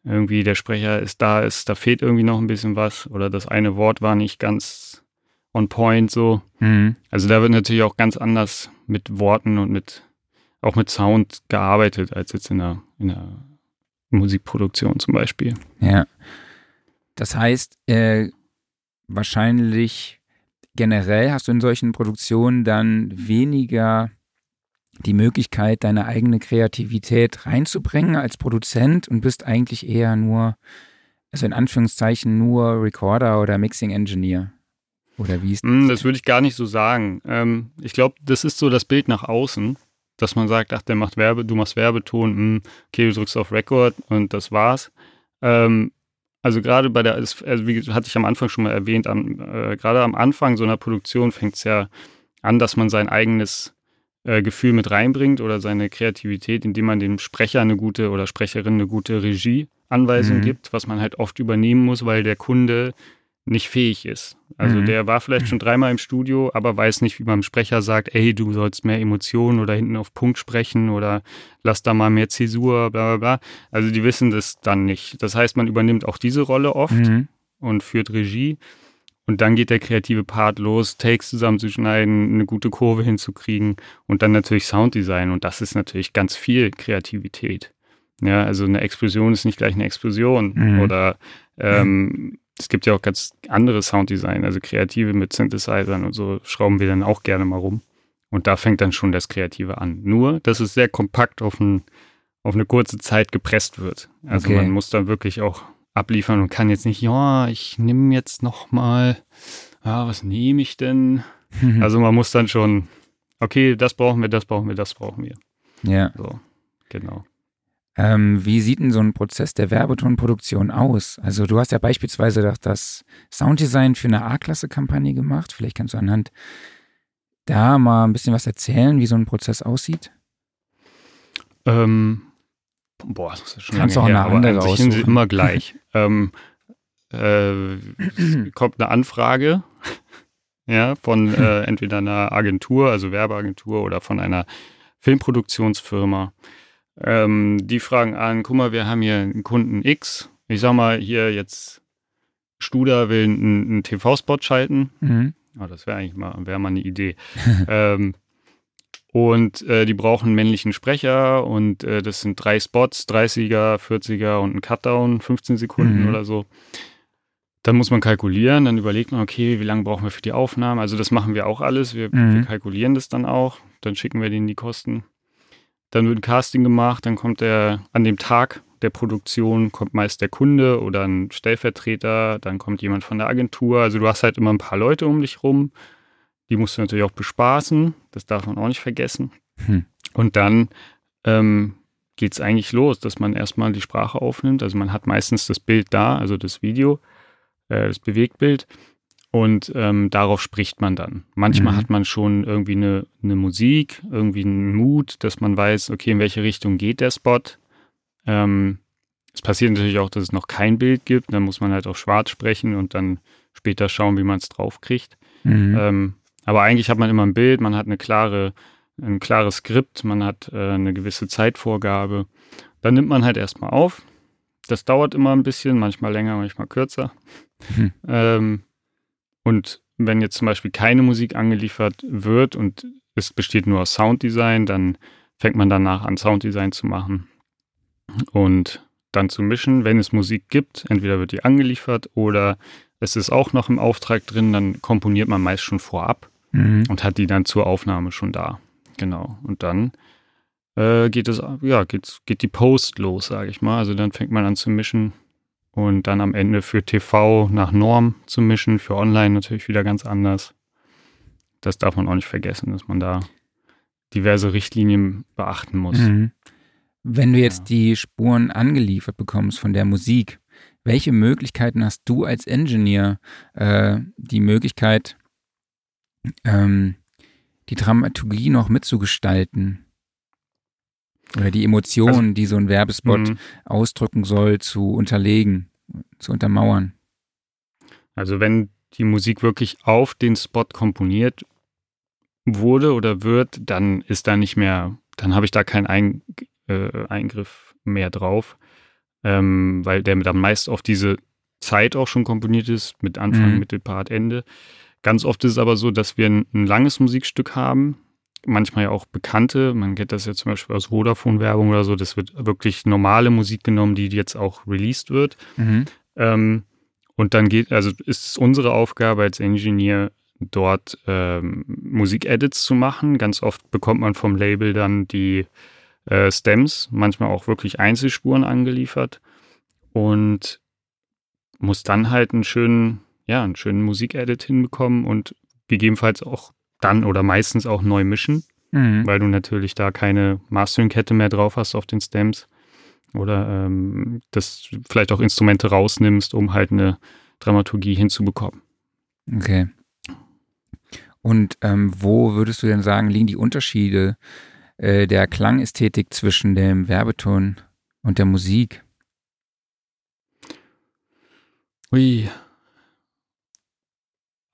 Irgendwie der Sprecher ist da, ist, da fehlt irgendwie noch ein bisschen was oder das eine Wort war nicht ganz on point so. Mhm. Also da wird natürlich auch ganz anders mit Worten und mit auch mit Sound gearbeitet als jetzt in der, in der Musikproduktion zum Beispiel. Ja. Das heißt, äh, wahrscheinlich generell hast du in solchen Produktionen dann weniger die Möglichkeit, deine eigene Kreativität reinzubringen als Produzent und bist eigentlich eher nur, also in Anführungszeichen nur Recorder oder Mixing Engineer. Oder wie ist das? Hm, das würde ich gar nicht so sagen. Ähm, ich glaube, das ist so das Bild nach außen, dass man sagt, ach, der macht Werbe, du machst Werbeton, hm, okay, du drückst auf Record und das war's. Ähm, also gerade bei der, also wie hatte ich am Anfang schon mal erwähnt, am, äh, gerade am Anfang so einer Produktion fängt es ja an, dass man sein eigenes äh, Gefühl mit reinbringt oder seine Kreativität, indem man dem Sprecher eine gute oder Sprecherin eine gute Regieanweisung mhm. gibt, was man halt oft übernehmen muss, weil der Kunde nicht fähig ist. Also mhm. der war vielleicht schon dreimal im Studio, aber weiß nicht, wie man dem Sprecher sagt, ey, du sollst mehr Emotionen oder hinten auf Punkt sprechen oder lass da mal mehr Zäsur, bla bla bla. Also die wissen das dann nicht. Das heißt, man übernimmt auch diese Rolle oft mhm. und führt Regie. Und dann geht der kreative Part los, Takes zusammenzuschneiden, eine gute Kurve hinzukriegen und dann natürlich Sounddesign. Und das ist natürlich ganz viel Kreativität. Ja, also eine Explosion ist nicht gleich eine Explosion. Mhm. Oder ähm, es gibt ja auch ganz andere Sounddesign, also kreative mit Synthesizern und so schrauben wir dann auch gerne mal rum. Und da fängt dann schon das Kreative an. Nur, dass es sehr kompakt auf, ein, auf eine kurze Zeit gepresst wird. Also okay. man muss dann wirklich auch abliefern und kann jetzt nicht, ja, ich nehme jetzt noch mal, ja, was nehme ich denn? [laughs] also man muss dann schon, okay, das brauchen wir, das brauchen wir, das brauchen wir. Ja. So, genau. Ähm, wie sieht denn so ein Prozess der Werbetonproduktion aus? Also du hast ja beispielsweise das Sounddesign für eine A-Klasse-Kampagne gemacht. Vielleicht kannst du anhand da mal ein bisschen was erzählen, wie so ein Prozess aussieht. Ähm, boah, das ist schon Kannst lange auch her, eine andere aber sind sie immer gleich. [laughs] ähm, äh, kommt eine Anfrage [laughs] ja, von äh, [laughs] entweder einer Agentur, also Werbeagentur oder von einer Filmproduktionsfirma. Ähm, die fragen an, guck mal, wir haben hier einen Kunden X. Ich sag mal, hier jetzt Studer will einen, einen TV-Spot schalten. Mhm. Oh, das wäre eigentlich mal, wär mal eine Idee. [laughs] ähm, und äh, die brauchen einen männlichen Sprecher und äh, das sind drei Spots, 30er, 40er und ein Cutdown, 15 Sekunden mhm. oder so. Dann muss man kalkulieren, dann überlegt man, okay, wie lange brauchen wir für die Aufnahme? Also das machen wir auch alles, wir, mhm. wir kalkulieren das dann auch, dann schicken wir denen die Kosten. Dann wird ein Casting gemacht, dann kommt der an dem Tag der Produktion kommt meist der Kunde oder ein Stellvertreter, dann kommt jemand von der Agentur. Also du hast halt immer ein paar Leute um dich rum. Die musst du natürlich auch bespaßen. Das darf man auch nicht vergessen. Hm. Und dann ähm, geht es eigentlich los, dass man erstmal die Sprache aufnimmt. Also man hat meistens das Bild da, also das Video, äh, das Bewegtbild. Und ähm, darauf spricht man dann. Manchmal mhm. hat man schon irgendwie eine, eine, Musik, irgendwie einen Mut, dass man weiß, okay, in welche Richtung geht der Spot. Ähm, es passiert natürlich auch, dass es noch kein Bild gibt. Dann muss man halt auch schwarz sprechen und dann später schauen, wie man es draufkriegt. Mhm. Ähm, aber eigentlich hat man immer ein Bild, man hat eine klare ein klares Skript, man hat äh, eine gewisse Zeitvorgabe. Dann nimmt man halt erstmal auf. Das dauert immer ein bisschen, manchmal länger, manchmal kürzer. Hm. Ähm, und wenn jetzt zum Beispiel keine Musik angeliefert wird und es besteht nur aus Sounddesign, dann fängt man danach an, Sounddesign zu machen und dann zu mischen. Wenn es Musik gibt, entweder wird die angeliefert oder es ist auch noch im Auftrag drin, dann komponiert man meist schon vorab mhm. und hat die dann zur Aufnahme schon da. Genau. Und dann äh, geht es, ja, geht's, geht die Post los, sage ich mal. Also dann fängt man an zu mischen und dann am Ende für TV nach Norm zu mischen, für Online natürlich wieder ganz anders. Das darf man auch nicht vergessen, dass man da diverse Richtlinien beachten muss. Mhm. Wenn du jetzt ja. die Spuren angeliefert bekommst von der Musik, welche Möglichkeiten hast du als Engineer, äh, die Möglichkeit, ähm, die Dramaturgie noch mitzugestalten? Oder die Emotionen, also, die so ein Werbespot mh. ausdrücken soll, zu unterlegen, zu untermauern? Also wenn die Musik wirklich auf den Spot komponiert wurde oder wird, dann ist da nicht mehr, dann habe ich da keinen Ein, äh, Eingriff mehr drauf, ähm, weil der dann meist auf diese Zeit auch schon komponiert ist, mit Anfang, mhm. Mittelpart, Ende. Ganz oft ist es aber so, dass wir ein, ein langes Musikstück haben, manchmal ja auch bekannte. Man kennt das ja zum Beispiel aus Vodafone-Werbung oder so. Das wird wirklich normale Musik genommen, die jetzt auch released wird. Mhm. Ähm, und dann geht, also ist es unsere Aufgabe als Engineer, dort ähm, Musik-Edits zu machen. Ganz oft bekommt man vom Label dann die äh, Stems, manchmal auch wirklich Einzelspuren angeliefert und muss dann halt einen schönen, ja, einen schönen Musik-Edit hinbekommen und gegebenenfalls auch dann oder meistens auch neu mischen, mhm. weil du natürlich da keine Mastering-Kette mehr drauf hast auf den Stems oder ähm, das vielleicht auch Instrumente rausnimmst, um halt eine Dramaturgie hinzubekommen. Okay. Und ähm, wo würdest du denn sagen, liegen die Unterschiede äh, der Klangästhetik zwischen dem Werbeton und der Musik? Ui.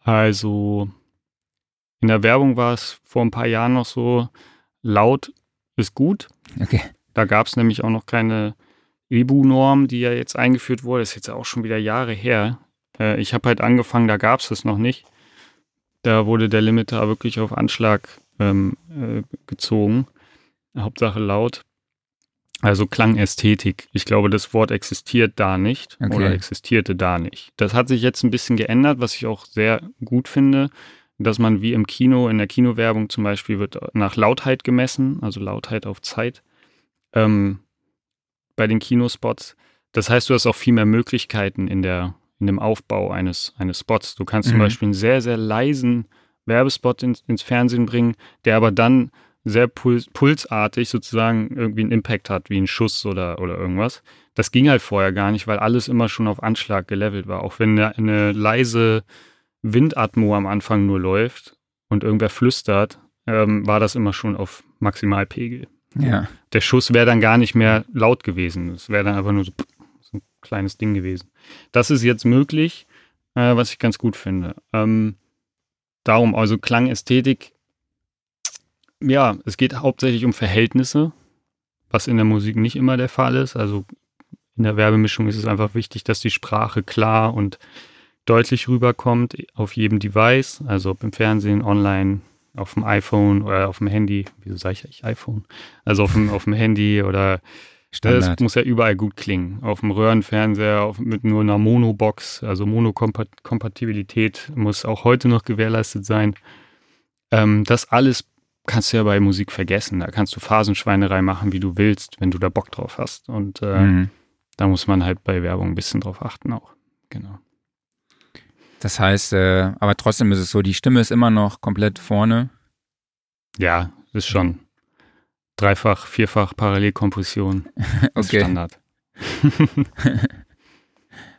Also in der Werbung war es vor ein paar Jahren noch so, laut ist gut. Okay. Da gab es nämlich auch noch keine EBU-Norm, die ja jetzt eingeführt wurde. Das ist jetzt auch schon wieder Jahre her. Äh, ich habe halt angefangen, da gab es das noch nicht. Da wurde der Limiter wirklich auf Anschlag ähm, äh, gezogen. Hauptsache laut. Also Klangästhetik. Ich glaube, das Wort existiert da nicht okay. oder existierte da nicht. Das hat sich jetzt ein bisschen geändert, was ich auch sehr gut finde dass man wie im Kino, in der Kinowerbung zum Beispiel, wird nach Lautheit gemessen, also Lautheit auf Zeit ähm, bei den Kinospots. Das heißt, du hast auch viel mehr Möglichkeiten in, der, in dem Aufbau eines, eines Spots. Du kannst mhm. zum Beispiel einen sehr, sehr leisen Werbespot ins, ins Fernsehen bringen, der aber dann sehr puls pulsartig sozusagen irgendwie einen Impact hat, wie ein Schuss oder, oder irgendwas. Das ging halt vorher gar nicht, weil alles immer schon auf Anschlag gelevelt war. Auch wenn eine, eine leise Windatmo am Anfang nur läuft und irgendwer flüstert, ähm, war das immer schon auf Maximalpegel. Ja. Der Schuss wäre dann gar nicht mehr laut gewesen. Es wäre dann einfach nur so, so, ein kleines Ding gewesen. Das ist jetzt möglich, äh, was ich ganz gut finde. Ähm, darum, also Klangästhetik, ja, es geht hauptsächlich um Verhältnisse, was in der Musik nicht immer der Fall ist. Also in der Werbemischung ist es einfach wichtig, dass die Sprache klar und deutlich rüberkommt auf jedem Device, also ob im Fernsehen, online, auf dem iPhone oder auf dem Handy. Wieso sage ich eigentlich iPhone? Also auf dem, auf dem Handy oder Standard. Das muss ja überall gut klingen. Auf dem Röhrenfernseher auf, mit nur einer Monobox, also Monokompatibilität muss auch heute noch gewährleistet sein. Ähm, das alles kannst du ja bei Musik vergessen. Da kannst du Phasenschweinerei machen, wie du willst, wenn du da Bock drauf hast. Und äh, mhm. da muss man halt bei Werbung ein bisschen drauf achten auch. Genau. Das heißt, äh, aber trotzdem ist es so, die Stimme ist immer noch komplett vorne. Ja, ist schon dreifach, vierfach Parallelkompression. [laughs] okay. Standard. [laughs]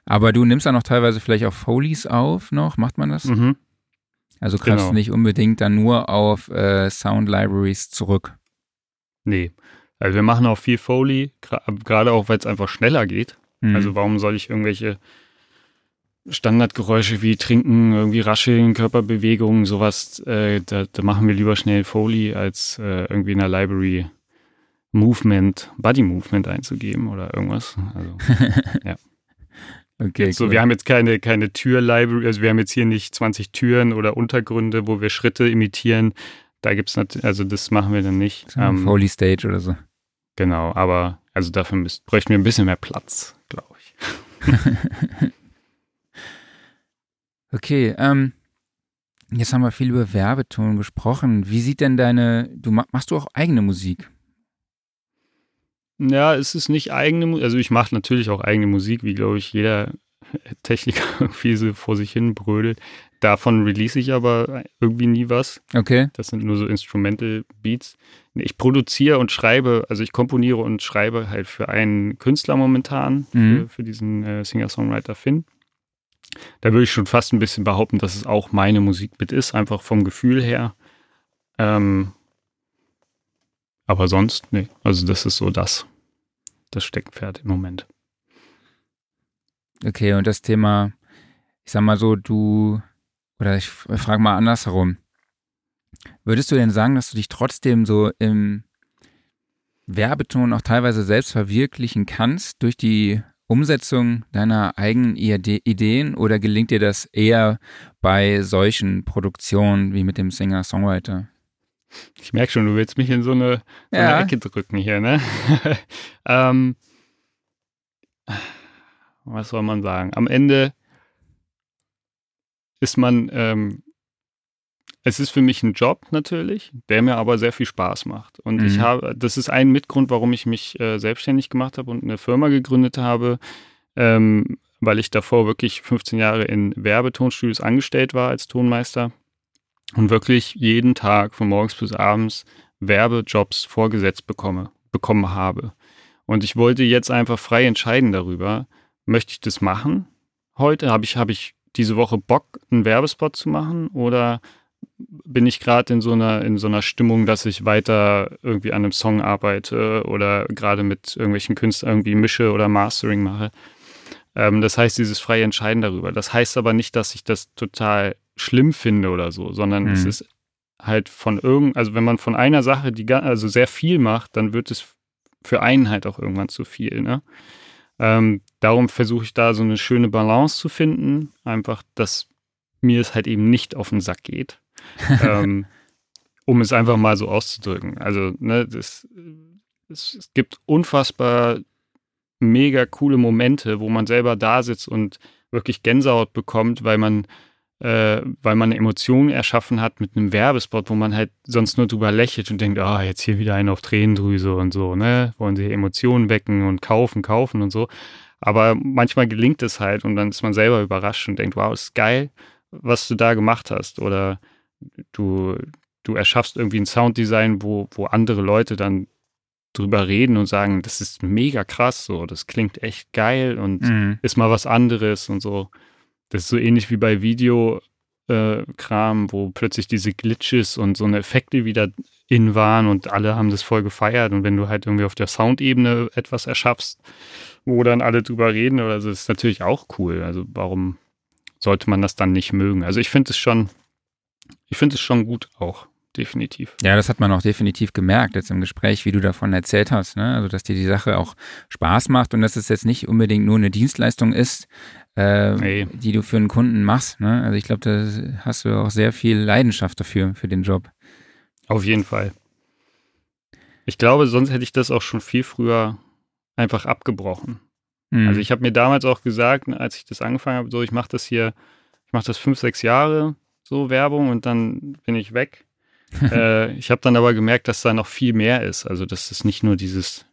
aber du nimmst dann noch teilweise vielleicht auch Folies auf noch, macht man das? Mhm. Also kannst genau. du nicht unbedingt dann nur auf äh, Sound Libraries zurück. Nee. Also wir machen auch viel Foley, gerade auch, weil es einfach schneller geht. Mhm. Also warum soll ich irgendwelche Standardgeräusche wie Trinken, irgendwie Rascheln, Körperbewegungen, sowas, äh, da, da, machen wir lieber schnell Foley, als äh, irgendwie in der Library Movement, Body Movement einzugeben oder irgendwas. Also, [laughs] ja. Okay, so, cool. wir haben jetzt keine, keine Tür-Library, also wir haben jetzt hier nicht 20 Türen oder Untergründe, wo wir Schritte imitieren. Da gibt es natürlich, also das machen wir dann nicht. So ähm, Foley Stage oder so. Genau, aber also dafür müsst, bräuchten wir ein bisschen mehr Platz, glaube ich. [laughs] okay, ähm, jetzt haben wir viel über Werbeton gesprochen. Wie sieht denn deine, du machst du auch eigene Musik? Ja, es ist nicht eigene Musik. Also ich mache natürlich auch eigene Musik, wie glaube ich jeder [laughs] Techniker [laughs] irgendwie so vor sich hin brödelt. Davon release ich aber irgendwie nie was. Okay. Das sind nur so Instrumental Beats. Ich produziere und schreibe, also ich komponiere und schreibe halt für einen Künstler momentan, mhm. für, für, diesen äh, Singer-Songwriter Finn. Da würde ich schon fast ein bisschen behaupten, dass es auch meine Musik mit ist, einfach vom Gefühl her. Ähm, aber sonst, nee. Also das ist so das, das Steckenpferd im Moment. Okay, und das Thema, ich sag mal so, du, oder ich frage mal andersherum. Würdest du denn sagen, dass du dich trotzdem so im Werbeton auch teilweise selbst verwirklichen kannst durch die Umsetzung deiner eigenen Ideen oder gelingt dir das eher bei solchen Produktionen wie mit dem Singer-Songwriter? Ich merke schon, du willst mich in so eine, so ja. eine Ecke drücken hier, ne? [laughs] ähm, was soll man sagen? Am Ende ist man, ähm, es ist für mich ein Job natürlich, der mir aber sehr viel Spaß macht. Und mhm. ich habe, das ist ein Mitgrund, warum ich mich äh, selbstständig gemacht habe und eine Firma gegründet habe, ähm, weil ich davor wirklich 15 Jahre in Werbetonstudios angestellt war als Tonmeister und wirklich jeden Tag von morgens bis abends Werbejobs vorgesetzt bekomme, bekommen habe. Und ich wollte jetzt einfach frei entscheiden darüber, möchte ich das machen? Heute habe ich, habe ich diese Woche Bock, einen Werbespot zu machen oder bin ich gerade in so einer in so einer Stimmung, dass ich weiter irgendwie an einem Song arbeite oder gerade mit irgendwelchen Künstlern irgendwie mische oder Mastering mache. Ähm, das heißt, dieses freie Entscheiden darüber. Das heißt aber nicht, dass ich das total schlimm finde oder so, sondern mhm. es ist halt von irgend, also wenn man von einer Sache, die also sehr viel macht, dann wird es für einen halt auch irgendwann zu viel. Ne? Ähm, darum versuche ich da so eine schöne Balance zu finden, einfach, dass mir es halt eben nicht auf den Sack geht, [laughs] ähm, um es einfach mal so auszudrücken. Also ne, das, es, es gibt unfassbar mega coole Momente, wo man selber da sitzt und wirklich Gänsehaut bekommt, weil man äh, weil man eine Emotion erschaffen hat mit einem Werbespot, wo man halt sonst nur drüber lächelt und denkt, ah, oh, jetzt hier wieder einen auf Tränendrüse und so, ne? Wollen sie Emotionen wecken und kaufen, kaufen und so. Aber manchmal gelingt es halt und dann ist man selber überrascht und denkt, wow, ist geil, was du da gemacht hast. Oder du, du erschaffst irgendwie ein Sounddesign, wo, wo andere Leute dann drüber reden und sagen, das ist mega krass, so, das klingt echt geil und mhm. ist mal was anderes und so. Das ist so ähnlich wie bei Videokram, äh, wo plötzlich diese Glitches und so eine Effekte wieder in waren und alle haben das voll gefeiert. Und wenn du halt irgendwie auf der Soundebene etwas erschaffst, wo dann alle drüber reden oder so, ist natürlich auch cool. Also warum sollte man das dann nicht mögen? Also ich finde es schon, ich finde es schon gut auch definitiv. Ja, das hat man auch definitiv gemerkt jetzt im Gespräch, wie du davon erzählt hast. Ne? Also, dass dir die Sache auch Spaß macht und dass es jetzt nicht unbedingt nur eine Dienstleistung ist, äh, hey. die du für einen Kunden machst. Ne? Also, ich glaube, da hast du auch sehr viel Leidenschaft dafür, für den Job. Auf jeden Fall. Ich glaube, sonst hätte ich das auch schon viel früher einfach abgebrochen. Mhm. Also, ich habe mir damals auch gesagt, als ich das angefangen habe, so, ich mache das hier, ich mache das fünf, sechs Jahre, so Werbung und dann bin ich weg [laughs] äh, ich habe dann aber gemerkt, dass da noch viel mehr ist. Also, dass es nicht nur dieses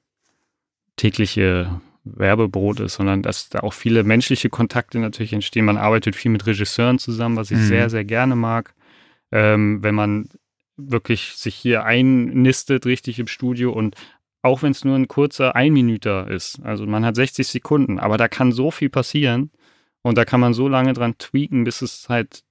tägliche Werbebrot ist, sondern dass da auch viele menschliche Kontakte natürlich entstehen. Man arbeitet viel mit Regisseuren zusammen, was ich mhm. sehr, sehr gerne mag. Ähm, wenn man wirklich sich hier einnistet, richtig im Studio und auch wenn es nur ein kurzer Einminüter ist. Also man hat 60 Sekunden, aber da kann so viel passieren und da kann man so lange dran tweaken, bis es halt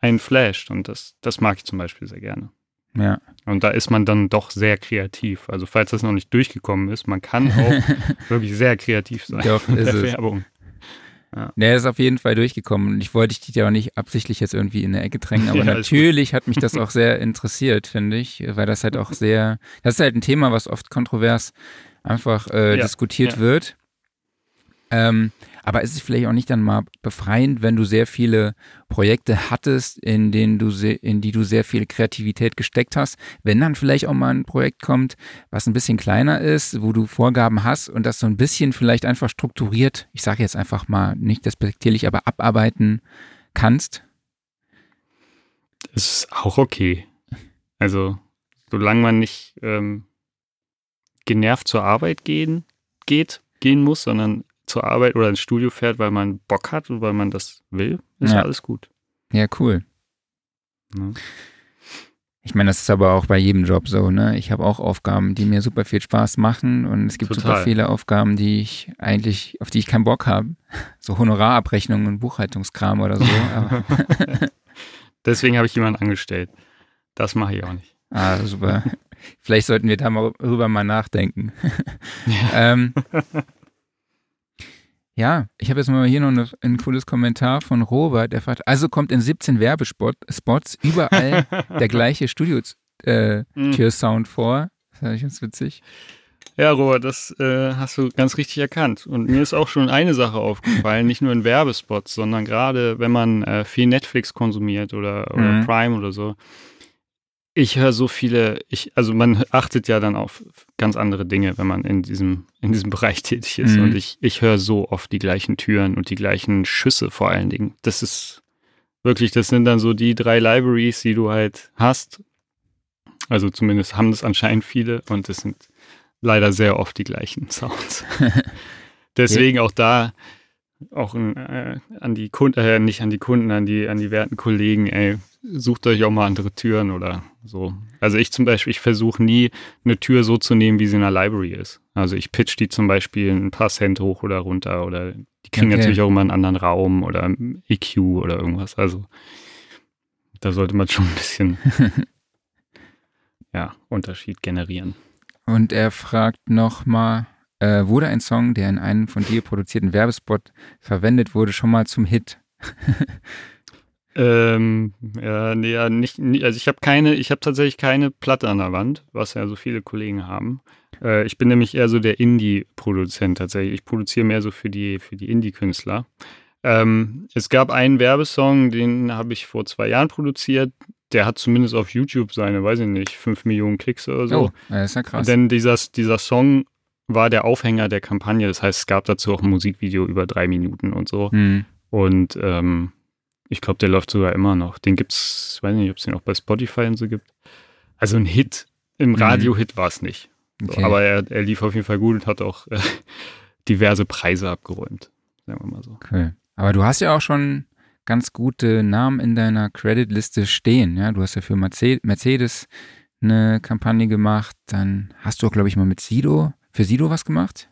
einen flasht und das, das mag ich zum Beispiel sehr gerne. Ja. Und da ist man dann doch sehr kreativ. Also falls das noch nicht durchgekommen ist, man kann auch [laughs] wirklich sehr kreativ sein doch, in der Werbung. Ja. Der ist auf jeden Fall durchgekommen und ich wollte dich ja auch nicht absichtlich jetzt irgendwie in eine Ecke drängen, aber [laughs] ja, natürlich hat mich das auch sehr interessiert, finde ich, weil das halt auch sehr, das ist halt ein Thema, was oft kontrovers einfach äh, ja, diskutiert wird. Ähm, aber ist es vielleicht auch nicht dann mal befreiend, wenn du sehr viele Projekte hattest, in denen du in die du sehr viel Kreativität gesteckt hast, wenn dann vielleicht auch mal ein Projekt kommt, was ein bisschen kleiner ist, wo du Vorgaben hast und das so ein bisschen vielleicht einfach strukturiert, ich sage jetzt einfach mal nicht despektierlich, aber abarbeiten kannst? Das ist auch okay. Also, solange man nicht ähm, genervt zur Arbeit gehen, geht, gehen muss, sondern zur Arbeit oder ins Studio fährt, weil man Bock hat und weil man das will, ist ja alles gut. Ja, cool. Ja. Ich meine, das ist aber auch bei jedem Job so, ne? Ich habe auch Aufgaben, die mir super viel Spaß machen und es gibt Total. super viele Aufgaben, die ich eigentlich, auf die ich keinen Bock habe. So Honorarabrechnungen und Buchhaltungskram oder so. [laughs] [laughs] Deswegen habe ich jemanden angestellt. Das mache ich auch nicht. Ah, super. Vielleicht sollten wir darüber mal nachdenken. Ja. ähm, [laughs] ja, ich habe jetzt mal hier noch eine, ein cooles Kommentar von Robert, der fragt, also kommt in 17 Werbespots überall [laughs] der gleiche Studio-Tür-Sound äh, vor. Das fand ich ganz witzig. Ja, Robert, das äh, hast du ganz richtig erkannt. Und mir ist auch schon eine Sache aufgefallen, nicht nur in Werbespots, sondern gerade wenn man äh, viel Netflix konsumiert oder, oder mhm. Prime oder so, ich höre so viele, ich, also man achtet ja dann auf ganz andere Dinge, wenn man in diesem, in diesem [laughs] Bereich tätig ist. Mhm. Und ich, ich höre so oft die gleichen Türen und die gleichen Schüsse vor allen Dingen. Das ist wirklich, das sind dann so die drei Libraries, die du halt hast. Also zumindest haben das anscheinend viele und es sind leider sehr oft die gleichen [laughs] Sounds. [laughs] Deswegen auch da auch äh, an die Kunden, äh, nicht an die Kunden, an die, an die werten Kollegen, ey, sucht euch auch mal andere Türen oder so. Also ich zum Beispiel, ich versuche nie eine Tür so zu nehmen, wie sie in der Library ist. Also ich pitch die zum Beispiel ein paar Cent hoch oder runter oder die kriegen okay. natürlich auch immer einen anderen Raum oder EQ oder irgendwas. Also da sollte man schon ein bisschen [laughs] ja, Unterschied generieren. Und er fragt nochmal, äh, wurde ein Song, der in einem von dir produzierten Werbespot verwendet wurde, schon mal zum Hit? [laughs] ähm, ja, nee, ja, nicht, also ich habe keine, ich habe tatsächlich keine Platte an der Wand, was ja so viele Kollegen haben. Äh, ich bin nämlich eher so der Indie-Produzent tatsächlich. Ich produziere mehr so für die, für die Indie-Künstler. Ähm, es gab einen Werbesong, den habe ich vor zwei Jahren produziert. Der hat zumindest auf YouTube seine, weiß ich nicht, fünf Millionen Klicks oder so. Oh, das ist ja krass. Denn dieser, dieser Song war der Aufhänger der Kampagne. Das heißt, es gab dazu auch ein Musikvideo über drei Minuten und so. Mhm. Und ähm, ich glaube, der läuft sogar immer noch. Den gibt es, weiß nicht, ob es den auch bei Spotify und so gibt. Also ein Hit, im mhm. Radio-Hit war es nicht. So, okay. Aber er, er, lief auf jeden Fall gut und hat auch äh, diverse Preise abgeräumt. Sagen wir mal so. Okay. Aber du hast ja auch schon ganz gute Namen in deiner Creditliste stehen. Ja, du hast ja für Mercedes eine Kampagne gemacht. Dann hast du auch, glaube ich, mal mit Sido für Sido was gemacht?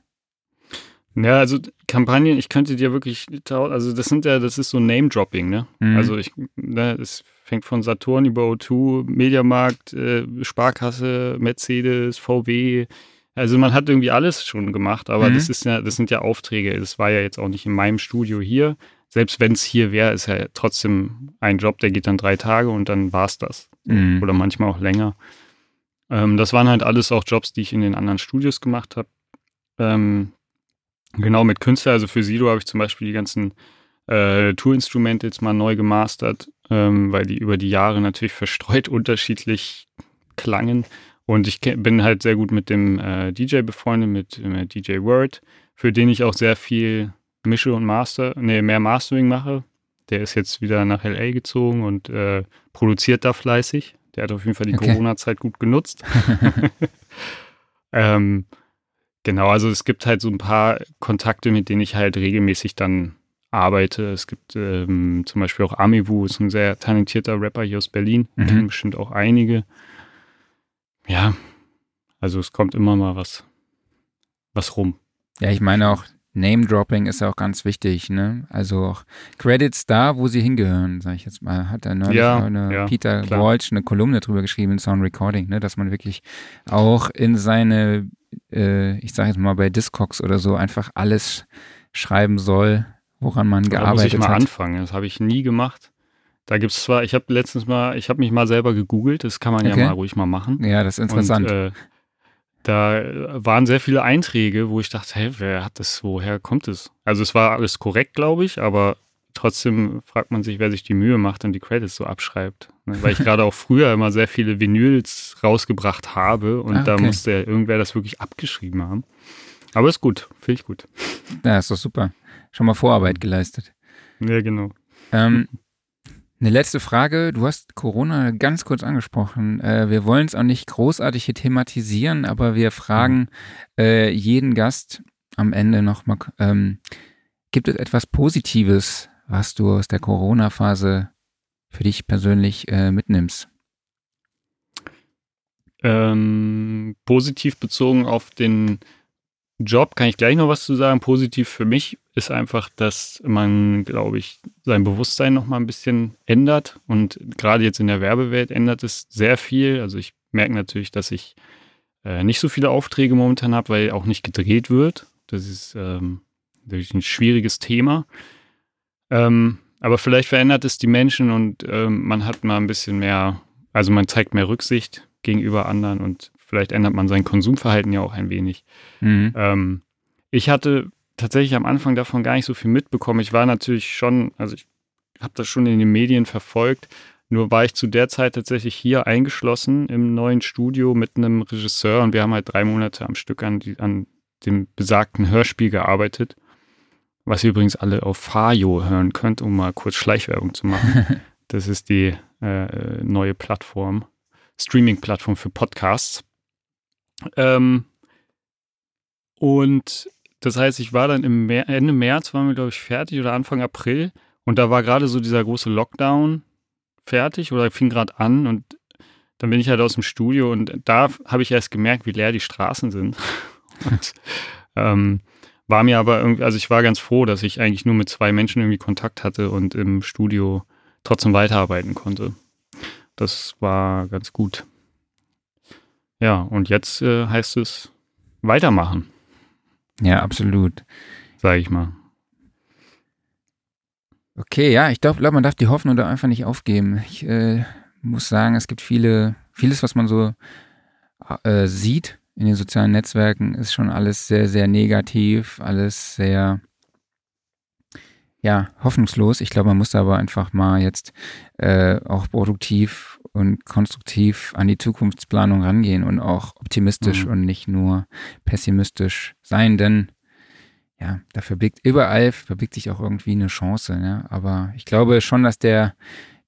Ja, also Kampagnen, ich könnte dir wirklich, also das sind ja, das ist so Name-Dropping, ne? Mhm. Also ich, ne, es fängt von Saturn über O2, Mediamarkt, äh, Sparkasse, Mercedes, VW. Also man hat irgendwie alles schon gemacht, aber mhm. das ist ja, das sind ja Aufträge. Das war ja jetzt auch nicht in meinem Studio hier. Selbst wenn es hier wäre, ist ja trotzdem ein Job, der geht dann drei Tage und dann war es das. Mhm. Oder manchmal auch länger. Ähm, das waren halt alles auch Jobs, die ich in den anderen Studios gemacht habe. Ähm, genau mit Künstler, also für Sido habe ich zum Beispiel die ganzen äh, Tour-Instrumente jetzt mal neu gemastert, ähm, weil die über die Jahre natürlich [laughs] verstreut unterschiedlich klangen. Und ich bin halt sehr gut mit dem äh, DJ befreundet, mit äh, DJ Word, für den ich auch sehr viel mische und master, nee, mehr Mastering mache. Der ist jetzt wieder nach LA gezogen und äh, produziert da fleißig. Der hat auf jeden Fall die okay. Corona-Zeit gut genutzt. [laughs] [laughs] ähm, genau, also es gibt halt so ein paar Kontakte, mit denen ich halt regelmäßig dann arbeite. Es gibt ähm, zum Beispiel auch Amiwu, ist ein sehr talentierter Rapper hier aus Berlin. Mhm. Kennen bestimmt auch einige. Ja, also es kommt immer mal was, was rum. Ja, ich meine auch, Name-Dropping ist auch ganz wichtig, ne? Also auch Credits da, wo sie hingehören, sage ich jetzt mal. Hat da neulich ja, eine ja, Peter klar. Walsh eine Kolumne drüber geschrieben in Sound Recording, ne? Dass man wirklich auch in seine, äh, ich sage jetzt mal bei Discogs oder so, einfach alles schreiben soll, woran man gearbeitet hat. Da muss ich mal hat. anfangen. Das habe ich nie gemacht. Da gibt es zwar, ich habe letztens mal, ich habe mich mal selber gegoogelt, das kann man Okay. ja mal ruhig mal machen. Ja, das ist interessant. Und, äh, da waren sehr viele Einträge, wo ich dachte, hey, wer hat das, woher kommt es? Also es war alles korrekt, glaube ich, aber trotzdem fragt man sich, wer sich die Mühe macht und die Credits so abschreibt. Ne? Weil ich [laughs] gerade auch früher immer sehr viele Vinyls rausgebracht habe und Ah, da okay. musste ja irgendwer das wirklich abgeschrieben haben. Aber ist gut, finde ich gut. ja, ist doch super. Schon mal Vorarbeit geleistet. Ja, genau. Ähm, [laughs] eine letzte Frage. Du hast Corona ganz kurz angesprochen. Äh, wir wollen es auch nicht großartig hier thematisieren, aber wir fragen äh, jeden Gast am Ende nochmal, ähm, gibt es etwas Positives, was du aus der Corona-Phase für dich persönlich äh, mitnimmst? Ähm, positiv bezogen auf den Job kann ich gleich noch was zu sagen. Positiv für mich ist einfach, dass man, glaube ich, sein Bewusstsein noch mal ein bisschen ändert. Und gerade jetzt in der Werbewelt ändert es sehr viel. Also ich merke natürlich, dass ich äh, nicht so viele Aufträge momentan habe, weil auch nicht gedreht wird. Das ist ähm, natürlich ein schwieriges Thema. Ähm, aber vielleicht verändert es die Menschen und ähm, man hat mal ein bisschen mehr, also man zeigt mehr Rücksicht gegenüber anderen und vielleicht ändert man sein Konsumverhalten ja auch ein wenig. Mhm. Ähm, ich hatte tatsächlich am Anfang davon gar nicht so viel mitbekommen. Ich war natürlich schon, also ich habe das schon in den Medien verfolgt, nur war ich zu der Zeit tatsächlich hier eingeschlossen im neuen Studio mit einem Regisseur und wir haben halt drei Monate am Stück an, die, an dem besagten Hörspiel gearbeitet, was ihr übrigens alle auf Fajo hören könnt, um mal kurz Schleichwerbung zu machen. [laughs] Das ist die äh, neue Plattform, Streaming-Plattform für Podcasts. Ähm, und das heißt, ich war dann im Mer Ende März, waren wir, glaube ich, fertig oder Anfang April. Und da war gerade so dieser große Lockdown fertig oder fing gerade an. Und dann bin ich halt aus dem Studio und da habe ich erst gemerkt, wie leer die Straßen sind. [laughs] und, ähm, war mir aber irgendwie, also ich war ganz froh, dass ich eigentlich nur mit zwei Menschen irgendwie Kontakt hatte und im Studio trotzdem weiterarbeiten konnte. Das war ganz gut. Ja, und jetzt äh, heißt es weitermachen, Ja, absolut. sage ich mal. Okay, ja, ich glaube, glaub, man darf die Hoffnung da einfach nicht aufgeben. Ich äh, muss sagen, es gibt viele, vieles, was man so äh, sieht in den sozialen Netzwerken, ist schon alles sehr, sehr negativ, alles sehr, ja, hoffnungslos. Ich glaube, man muss da aber einfach mal jetzt äh, auch produktiv und konstruktiv an die Zukunftsplanung rangehen und auch optimistisch Mhm. und nicht nur pessimistisch sein, denn ja, da verbirgt überall verbirgt sich auch irgendwie eine Chance, ne? Aber ich glaube schon, dass der,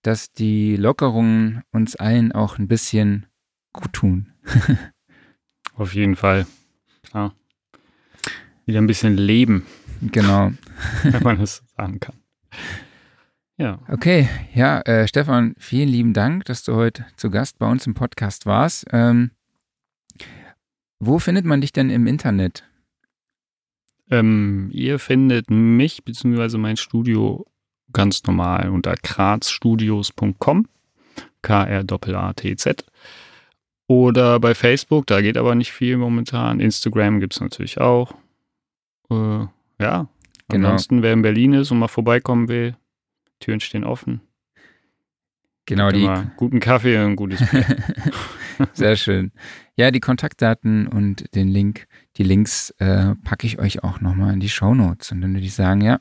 dass die Lockerungen uns allen auch ein bisschen gut tun. [laughs] Auf jeden Fall. Klar. Wieder ein bisschen Leben, Genau. [laughs] wenn man das sagen kann. Ja, Okay, ja, äh, Stefan, vielen lieben Dank, dass du heute zu Gast bei uns im Podcast warst. Ähm, wo findet man dich denn im Internet? ähm, ihr findet mich bzw. mein Studio ganz normal unter krazstudios.com, K-R-A-T-Z. Oder bei Facebook, da geht aber nicht viel momentan. Instagram gibt es natürlich auch. Äh, ja, Genau. ansonsten, wer in Berlin ist und mal vorbeikommen will, Türen stehen offen. Genau, die, guten Kaffee und ein gutes Bier. [laughs] Sehr schön. Ja, die Kontaktdaten und den Link, die Links äh, packe ich euch auch nochmal in die Shownotes. Und dann würde ich sagen, ja.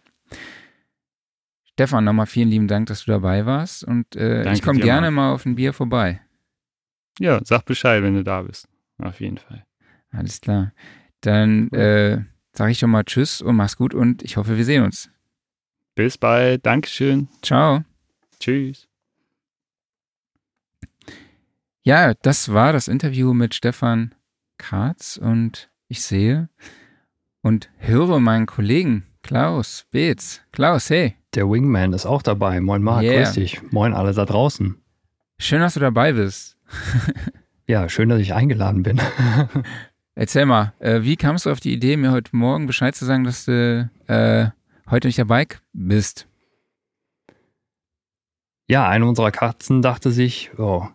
Stefan, nochmal vielen lieben Dank, dass du dabei warst. Und äh, ich komme gerne mal auf ein Bier vorbei. ja, sag Bescheid, wenn du da bist. Auf jeden Fall. Alles klar. Dann äh, sage ich schon mal Tschüss und mach's gut und ich hoffe, wir sehen uns. Bis bald. Dankeschön. Ciao. Tschüss. Ja, das war das Interview mit Stefan Kratz und ich sehe und höre meinen Kollegen Klaus Beetz. Klaus, hey, Der Wingman ist auch dabei. Moin Marc, Yeah. grüß dich. Moin alle da draußen. schön, dass du dabei bist. Ja, schön, dass ich eingeladen bin. [laughs] Erzähl mal, äh, wie kamst du auf die Idee, mir heute Morgen Bescheid zu sagen, dass du äh, heute nicht dabei bist? ja, eine unserer Katzen dachte sich, oh,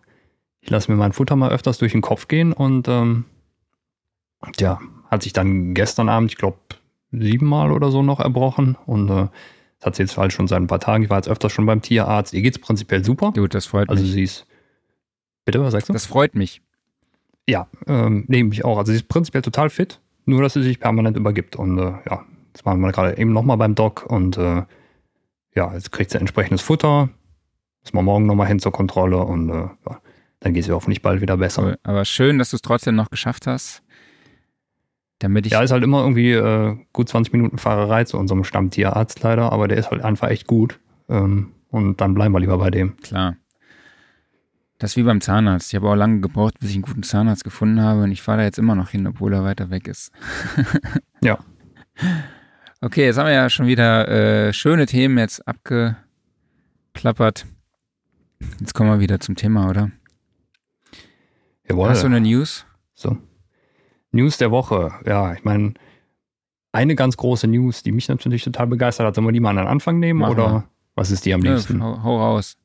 ich lasse mir mein Futter mal öfters durch den Kopf gehen und ähm, ja, hat sich dann gestern Abend, ich glaube, siebenmal oder so noch erbrochen und äh, Das hat sie jetzt halt schon seit ein paar Tagen. Ich war jetzt öfters schon beim Tierarzt. Ihr geht es prinzipiell super. Gut, das freut Also mich. sie ist. Bitte, was sagst du? Das freut mich. Ja, ähm, nehme mich auch. Also sie ist prinzipiell total fit, nur dass sie sich permanent übergibt. Und äh, ja, das machen wir gerade eben nochmal beim Doc und äh, ja, jetzt kriegt sie entsprechendes Futter. Müssen wir morgen nochmal hin zur Kontrolle und äh, ja, dann geht sie hoffentlich bald wieder besser. Aber, aber schön, dass du es trotzdem noch geschafft hast. Damit ich. Ja, ist halt immer irgendwie äh, gut 20 Minuten Fahrerei zu unserem Stammtierarzt leider, aber der ist halt einfach echt gut. Ähm, und dann bleiben wir lieber bei dem. Klar. Das ist wie beim Zahnarzt. Ich habe auch lange gebraucht, bis ich einen guten Zahnarzt gefunden habe und ich fahre da jetzt immer noch hin, obwohl er weiter weg ist. [laughs] Ja. Okay, jetzt haben wir ja schon wieder äh, schöne Themen jetzt abgeklappert. Jetzt kommen wir wieder zum Thema, oder? Jawohl. Hast du eine News? So. News der Woche. Ja, ich meine, eine ganz große News, die mich natürlich total begeistert hat. Sollen wir die mal an den Anfang nehmen Machen oder wir. was ist die am Ja, liebsten? hau, hau raus.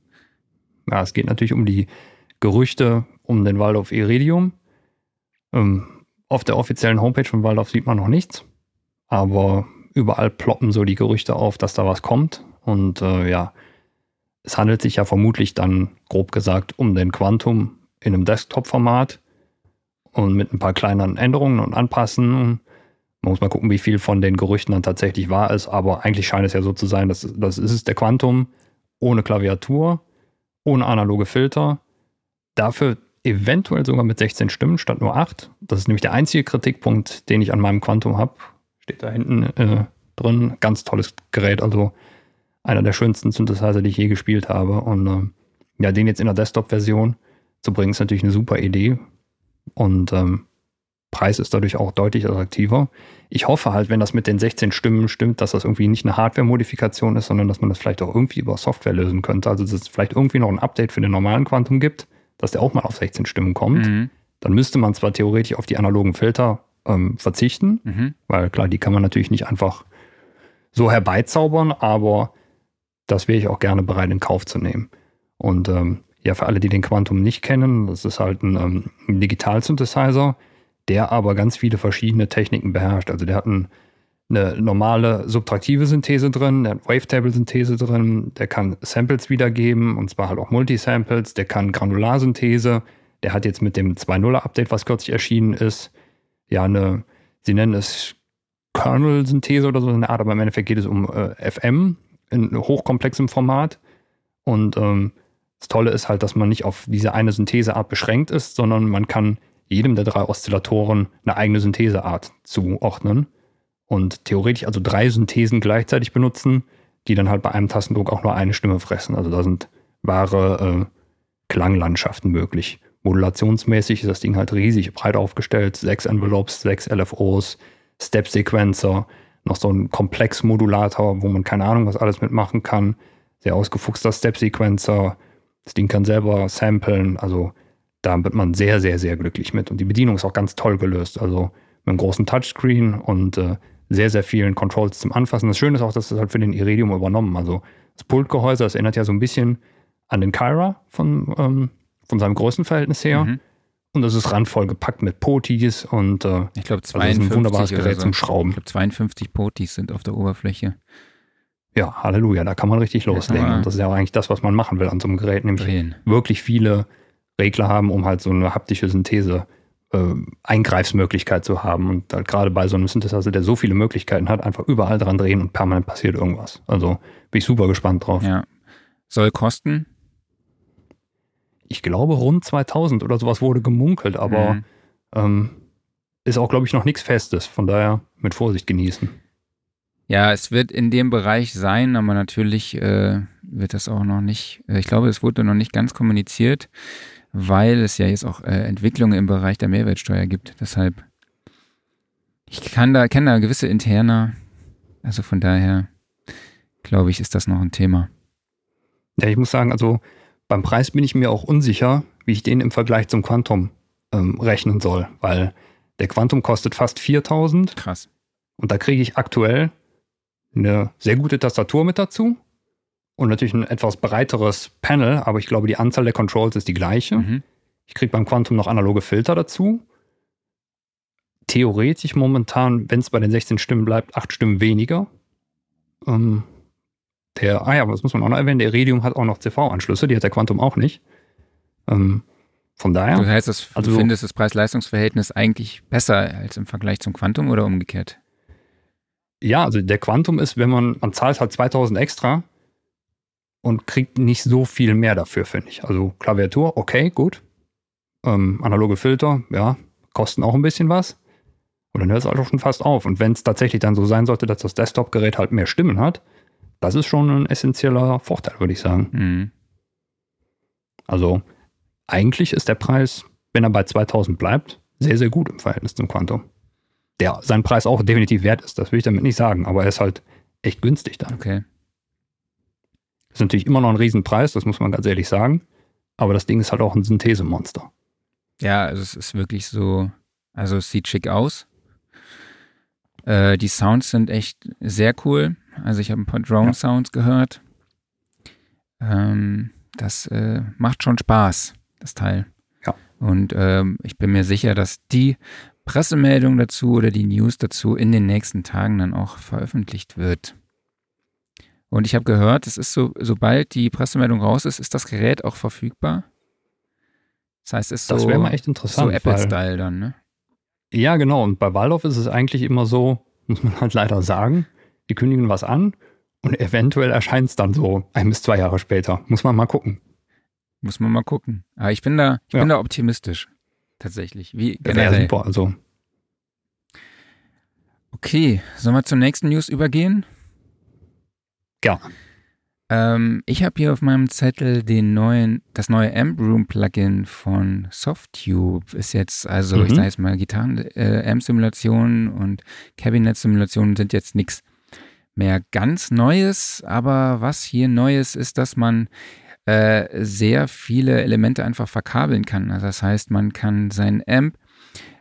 Ja, es geht natürlich um die Gerüchte um den Waldorf Iridium. Ähm, auf der offiziellen Homepage von Waldorf sieht man noch nichts, aber überall ploppen so die Gerüchte auf, dass da was kommt. Und äh, ja, es handelt sich ja vermutlich dann, grob gesagt, um den Quantum in einem Desktop-Format und mit ein paar kleineren Änderungen und Anpassen. Man muss mal gucken, wie viel von den Gerüchten dann tatsächlich wahr ist, aber eigentlich scheint es ja so zu sein, dass das ist der Quantum ohne Klaviatur, ohne analoge Filter, dafür eventuell sogar mit 16 Stimmen statt nur 8. Das ist nämlich der einzige Kritikpunkt, den ich an meinem Quantum habe. Steht da hinten äh, drin. Ganz tolles Gerät, also einer der schönsten Synthesizer, die ich je gespielt habe. Und ähm, ja, den jetzt in der Desktop-Version zu bringen, ist natürlich eine super Idee. Und ähm, Preis ist dadurch auch deutlich attraktiver. Ich hoffe halt, wenn das mit den 16 Stimmen stimmt, dass das irgendwie nicht eine Hardware-Modifikation ist, sondern dass man das vielleicht auch irgendwie über Software lösen könnte. Also dass es vielleicht irgendwie noch ein Update für den normalen Quantum gibt, dass der auch mal auf 16 Stimmen kommt. Mhm. Dann müsste man zwar theoretisch auf die analogen Filter ähm, verzichten, Mhm. weil klar, die kann man natürlich nicht einfach so herbeizaubern, aber das wäre ich auch gerne bereit in Kauf zu nehmen. Und ähm, ja, für alle, die den Quantum nicht kennen, das ist halt ein, ähm, ein Digital-Synthesizer, der aber ganz viele verschiedene Techniken beherrscht. Also der hat ein, eine normale subtraktive Synthese drin, der hat Wavetable-Synthese drin, der kann Samples wiedergeben, und zwar halt auch Multisamples, der kann Granularsynthese, der hat jetzt mit dem 2.0er-Update, was kürzlich erschienen ist, ja eine, sie nennen es Kernel-Synthese oder so in der Art, aber im Endeffekt geht es um äh, FM in hochkomplexem Format. Und ähm, das Tolle ist halt, dass man nicht auf diese eine Syntheseart beschränkt ist, sondern man kann jedem der drei Oszillatoren eine eigene Syntheseart zuordnen und theoretisch also drei Synthesen gleichzeitig benutzen, die dann halt bei einem Tastendruck auch nur eine Stimme fressen. Also da sind wahre äh, Klanglandschaften möglich. Modulationsmäßig ist das Ding halt riesig breit aufgestellt. Sechs Envelopes, sechs LFOs, Step-Sequencer, noch so ein Komplex-Modulator, wo man keine Ahnung, was alles mitmachen kann. Sehr ausgefuchster Step-Sequencer. Das Ding kann selber samplen. Also da wird man sehr, sehr, sehr glücklich mit. Und die Bedienung ist auch ganz toll gelöst. Also mit einem großen Touchscreen und äh, sehr, sehr vielen Controls zum Anfassen. Das Schöne ist auch, dass das halt für den Iridium übernommen. Also das Pultgehäuse, das erinnert ja so ein bisschen an den Kyra von, ähm, von seinem Größenverhältnis her. Mhm. Und das ist randvoll gepackt mit Potis und äh, Ich glaube, also das 52 ist ein wunderbares Gerät so. zum Ich Schrauben. glaube, 52 Potis sind auf der Oberfläche. Ja, Halleluja, da kann man richtig loslegen. man Und das ist ja auch eigentlich das, was man machen will an so einem Gerät, nämlich Drehen. wirklich viele Regler haben, um halt so eine haptische Synthese äh, Eingreifsmöglichkeit zu haben. Und halt gerade bei so einem Synthesizer, der so viele Möglichkeiten hat, einfach überall dran drehen und permanent passiert irgendwas. Also bin ich super gespannt drauf. Ja. Soll kosten? Ich glaube, rund 2000 oder sowas wurde gemunkelt, aber Mhm. ähm, ist auch, glaube ich, noch nichts Festes. Von daher mit Vorsicht genießen. Ja, es wird in dem Bereich sein, aber natürlich äh, wird das auch noch nicht, äh, ich glaube, es wurde noch nicht ganz kommuniziert, weil es ja jetzt auch äh, Entwicklungen im Bereich der Mehrwertsteuer gibt. Deshalb, ich kann da, kenne da gewisse Interna, also von daher glaube ich, ist das noch ein Thema. Ja, ich muss sagen, also beim Preis bin ich mir auch unsicher, wie ich den im Vergleich zum Quantum ähm, rechnen soll, weil der Quantum kostet fast 4000 Krass. und da kriege ich aktuell eine sehr gute Tastatur mit dazu und natürlich ein etwas breiteres Panel, aber ich glaube, die Anzahl der Controls ist die gleiche. Mhm. Ich kriege beim Quantum noch analoge Filter dazu. Theoretisch momentan, wenn es bei den 16 Stimmen bleibt, 8 Stimmen weniger. Ähm, der, ah ja, das muss man auch noch erwähnen, der Iridium hat auch noch CV-Anschlüsse, die hat der Quantum auch nicht. Ähm, von daher. Das heißt, das, also, du findest das Preis-Leistungs-Verhältnis eigentlich besser als im Vergleich zum Quantum oder umgekehrt? Ja, also der Quantum ist, wenn man, man zahlt halt 2000 extra und kriegt nicht so viel mehr dafür, finde ich. Also Klaviatur, okay, gut. Ähm, analoge Filter, ja, kosten auch ein bisschen was. Und dann hört es halt auch schon fast auf. Und wenn es tatsächlich dann so sein sollte, dass das Desktop-Gerät halt mehr Stimmen hat, das ist schon ein essentieller Vorteil, würde ich sagen. Mhm. Also eigentlich ist der Preis, wenn er bei 2000 bleibt, sehr, sehr gut im Verhältnis zum Quantum. Der seinen Preis auch definitiv wert ist, das will ich damit nicht sagen, aber er ist halt echt günstig dann. Okay. Ist natürlich immer noch ein Riesenpreis, das muss man ganz ehrlich sagen. Aber das Ding ist halt auch ein Synthesemonster. Ja, also es ist wirklich so, also es sieht schick aus. Äh, die Sounds sind echt sehr cool. Also ich habe ein paar Drone-Sounds ja. gehört. Ähm, das äh, macht schon Spaß, das Teil. Ja. Und ähm, ich bin mir sicher, dass die Pressemeldung dazu oder die News dazu in den nächsten Tagen dann auch veröffentlicht wird. Und ich habe gehört, es ist so, sobald die Pressemeldung raus ist, ist das Gerät auch verfügbar. Das heißt, es ist das so, mal echt interessant, so Apple-Style dann, ne? Ja, genau. Und bei Waldorf ist es eigentlich immer so, muss man halt leider sagen, die kündigen was an und eventuell erscheint es dann so ein bis zwei Jahre später. Muss man mal gucken. Muss man mal gucken. Aber ich bin da, ich ja. bin da optimistisch. Tatsächlich. Wie generell. Ja, super, also. Okay, sollen wir zur nächsten News übergehen? Ja. Ähm, ich habe hier auf meinem Zettel den neuen, das neue Amp Room Plugin von Softtube. Ist jetzt, also mhm. ich sage jetzt mal, Gitarren-Amp-Simulationen äh, und Cabinet-Simulationen sind jetzt nichts mehr ganz Neues. Aber was hier Neues ist, dass man äh, sehr viele Elemente einfach verkabeln kann. Also das heißt, man kann sein Amp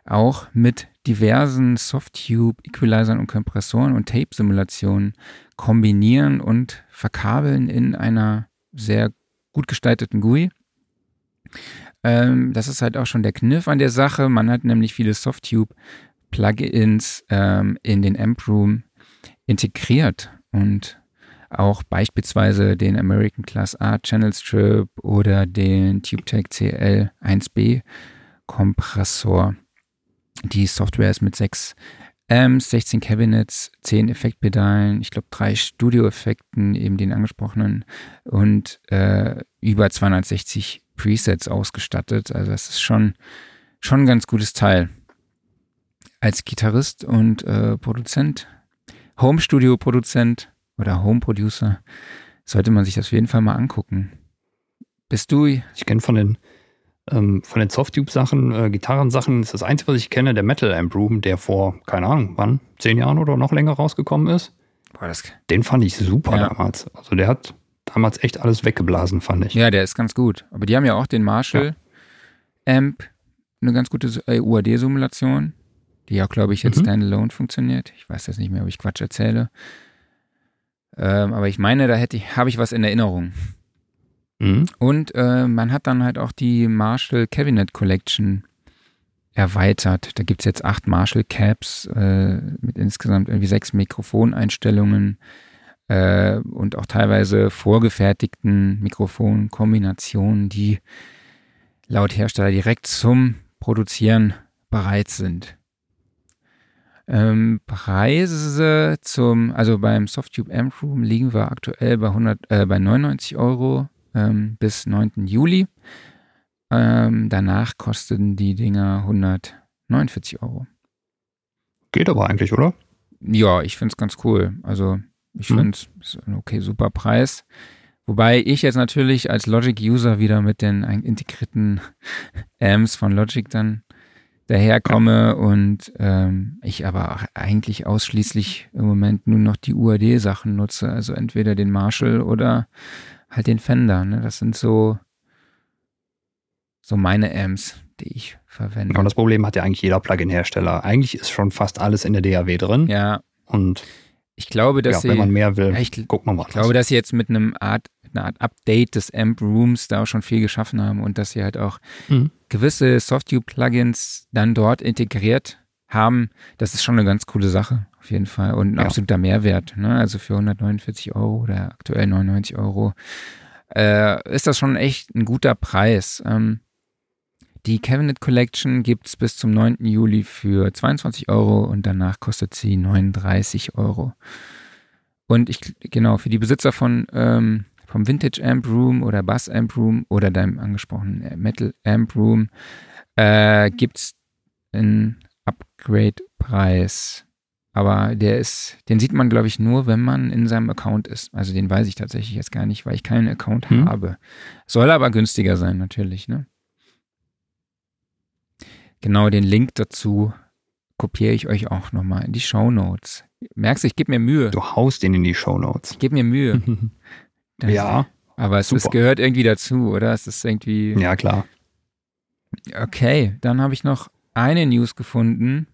auch mit diversen Softtube, Equalizern und Kompressoren und Tape-Simulationen kombinieren und verkabeln in einer sehr gut gestalteten GUI. Ähm, das ist halt auch schon der Kniff an der Sache. Man hat nämlich viele Softtube-Plugins ähm, in den Amp Room integriert und auch beispielsweise den American Class A Channel Strip oder den TubeTech CL1B Kompressor. Die Software ist mit sechs Amps, 16 Cabinets, 10 Effektpedalen, ich glaube drei Studioeffekten, eben den angesprochenen und äh, über 260 Presets ausgestattet. Also das ist schon, schon ein ganz gutes Teil. Als Gitarrist und äh, Produzent, Home-Studio-Produzent oder Home-Producer sollte man sich das auf jeden Fall mal angucken. Bist du? Ich kenne von den ähm, von den Softtube-Sachen, äh, Gitarrensachen ist das Einzige, was ich kenne, der Metal Amp Room, der vor, keine Ahnung, wann, zehn Jahren oder noch länger rausgekommen ist. Boah, das Den fand ich super ja. damals. Also der hat damals echt alles weggeblasen, fand ich. Ja, der ist ganz gut. Aber die haben ja auch den Marshall ja. Amp, eine ganz gute äh, UAD-Simulation, die auch, glaube ich, jetzt mhm. standalone funktioniert. Ich weiß jetzt nicht mehr, ob ich Quatsch erzähle. Ähm, aber ich meine, da hätte ich, habe ich was in Erinnerung. Mhm. Und äh, man hat dann halt auch die Marshall Cabinet Collection erweitert. Da gibt es jetzt acht Marshall Caps äh, mit insgesamt irgendwie sechs Mikrofoneinstellungen äh, und auch teilweise vorgefertigten Mikrofonkombinationen, die laut Hersteller direkt zum Produzieren bereit sind. Ähm, Preise zum, also beim Softtube Amp Room liegen wir aktuell bei, 100, äh, bei 99 Euro ähm, bis 9. Juli. Ähm, danach kosten die Dinger 149 Euro. Geht aber eigentlich, oder? Ja, ich finde es ganz cool. Also ich hm. finde es ein okay, super Preis. Wobei ich jetzt natürlich als Logic-User wieder mit den integrierten [laughs] Amps von Logic dann daherkomme und ähm, ich aber eigentlich ausschließlich im Moment nur noch die UAD-Sachen nutze. Also entweder den Marshall oder halt den Fender. Ne? Das sind so, so meine Amps, die ich verwende. Und das Problem hat ja eigentlich jeder Plugin-Hersteller. Eigentlich ist schon fast alles in der DAW drin. Ja. Und ich glaube, dass ja, sie, wenn man mehr will, ich, guck mal was. Ich glaube, dass sie jetzt mit einem Art, einer Art Update des Amp Rooms da auch schon viel geschaffen haben und dass sie halt auch mhm. gewisse Softtube-Plugins dann dort integriert haben, das ist schon eine ganz coole Sache, auf jeden Fall. Und ein Ja. absoluter Mehrwert. Ne? Also für 149 Euro oder aktuell 99 Euro äh, ist das schon echt ein guter Preis. Ähm, die Cabinet Collection gibt's bis zum 9. Juli für 22 Euro und danach kostet sie 39 Euro. Und ich, genau, für die Besitzer von ähm, vom Vintage Amp Room oder Bass Amp Room oder deinem angesprochenen Metal Amp Room äh, gibt's einen Upgrade-Preis. Aber der ist, den sieht man, glaube ich, nur, wenn man in seinem Account ist. Also den weiß ich tatsächlich jetzt gar nicht, weil ich keinen Account Hm. habe. Soll aber günstiger sein, natürlich, ne? Genau, den Link dazu kopiere ich euch auch nochmal in die Show Notes. Merkst du, ich gebe mir Mühe. Du haust ihn in die Shownotes. Ich gebe mir Mühe. [laughs] Das- ja, Aber es, es gehört irgendwie dazu, oder? Es ist irgendwie. ja klar. Okay, dann habe ich noch eine News gefunden.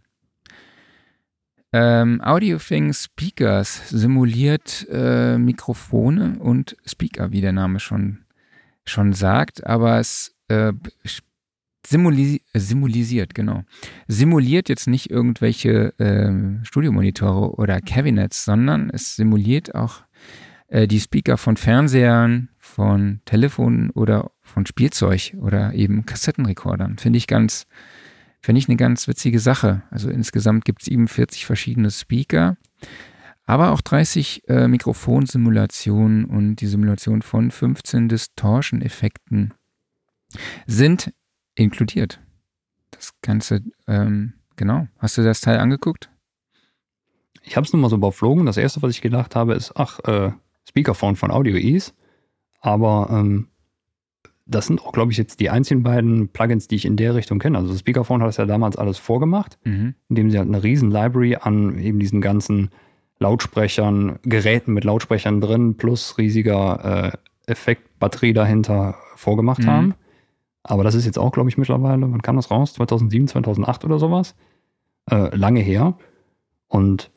Ähm, AudioThings Speakers simuliert äh, Mikrofone und Speaker, wie der Name schon, schon sagt, aber es äh, simuli äh, simulisiert, genau. Simuliert jetzt nicht irgendwelche ähm, Studiomonitore oder Cabinets, sondern es simuliert auch äh, die Speaker von Fernsehern, von Telefonen oder von Spielzeug oder eben Kassettenrekordern. Finde ich ganz, finde ich eine ganz witzige Sache. Also insgesamt gibt es 47 verschiedene Speaker, aber auch 30 äh, Mikrofonsimulationen und die Simulation von 15 Distortion-Effekten sind inkludiert. Das Ganze, ähm, genau. Hast du das Teil angeguckt? Ich habe es nur mal so überflogen. Das erste, was ich gedacht habe, ist, ach, äh, Speakerphone von Audio Ease. Aber ähm, das sind auch, glaube ich, jetzt die einzigen beiden Plugins, die ich in der Richtung kenne. Also das Speakerphone hat das ja damals alles vorgemacht, Mhm. indem sie halt eine riesen Library an eben diesen ganzen Lautsprechern, Geräten mit Lautsprechern drin plus riesiger äh, Effektbatterie dahinter vorgemacht Mhm. haben. Aber das ist jetzt auch, glaube ich, mittlerweile, wann kam das raus? 2007, 2008 oder sowas? Äh, lange her. Und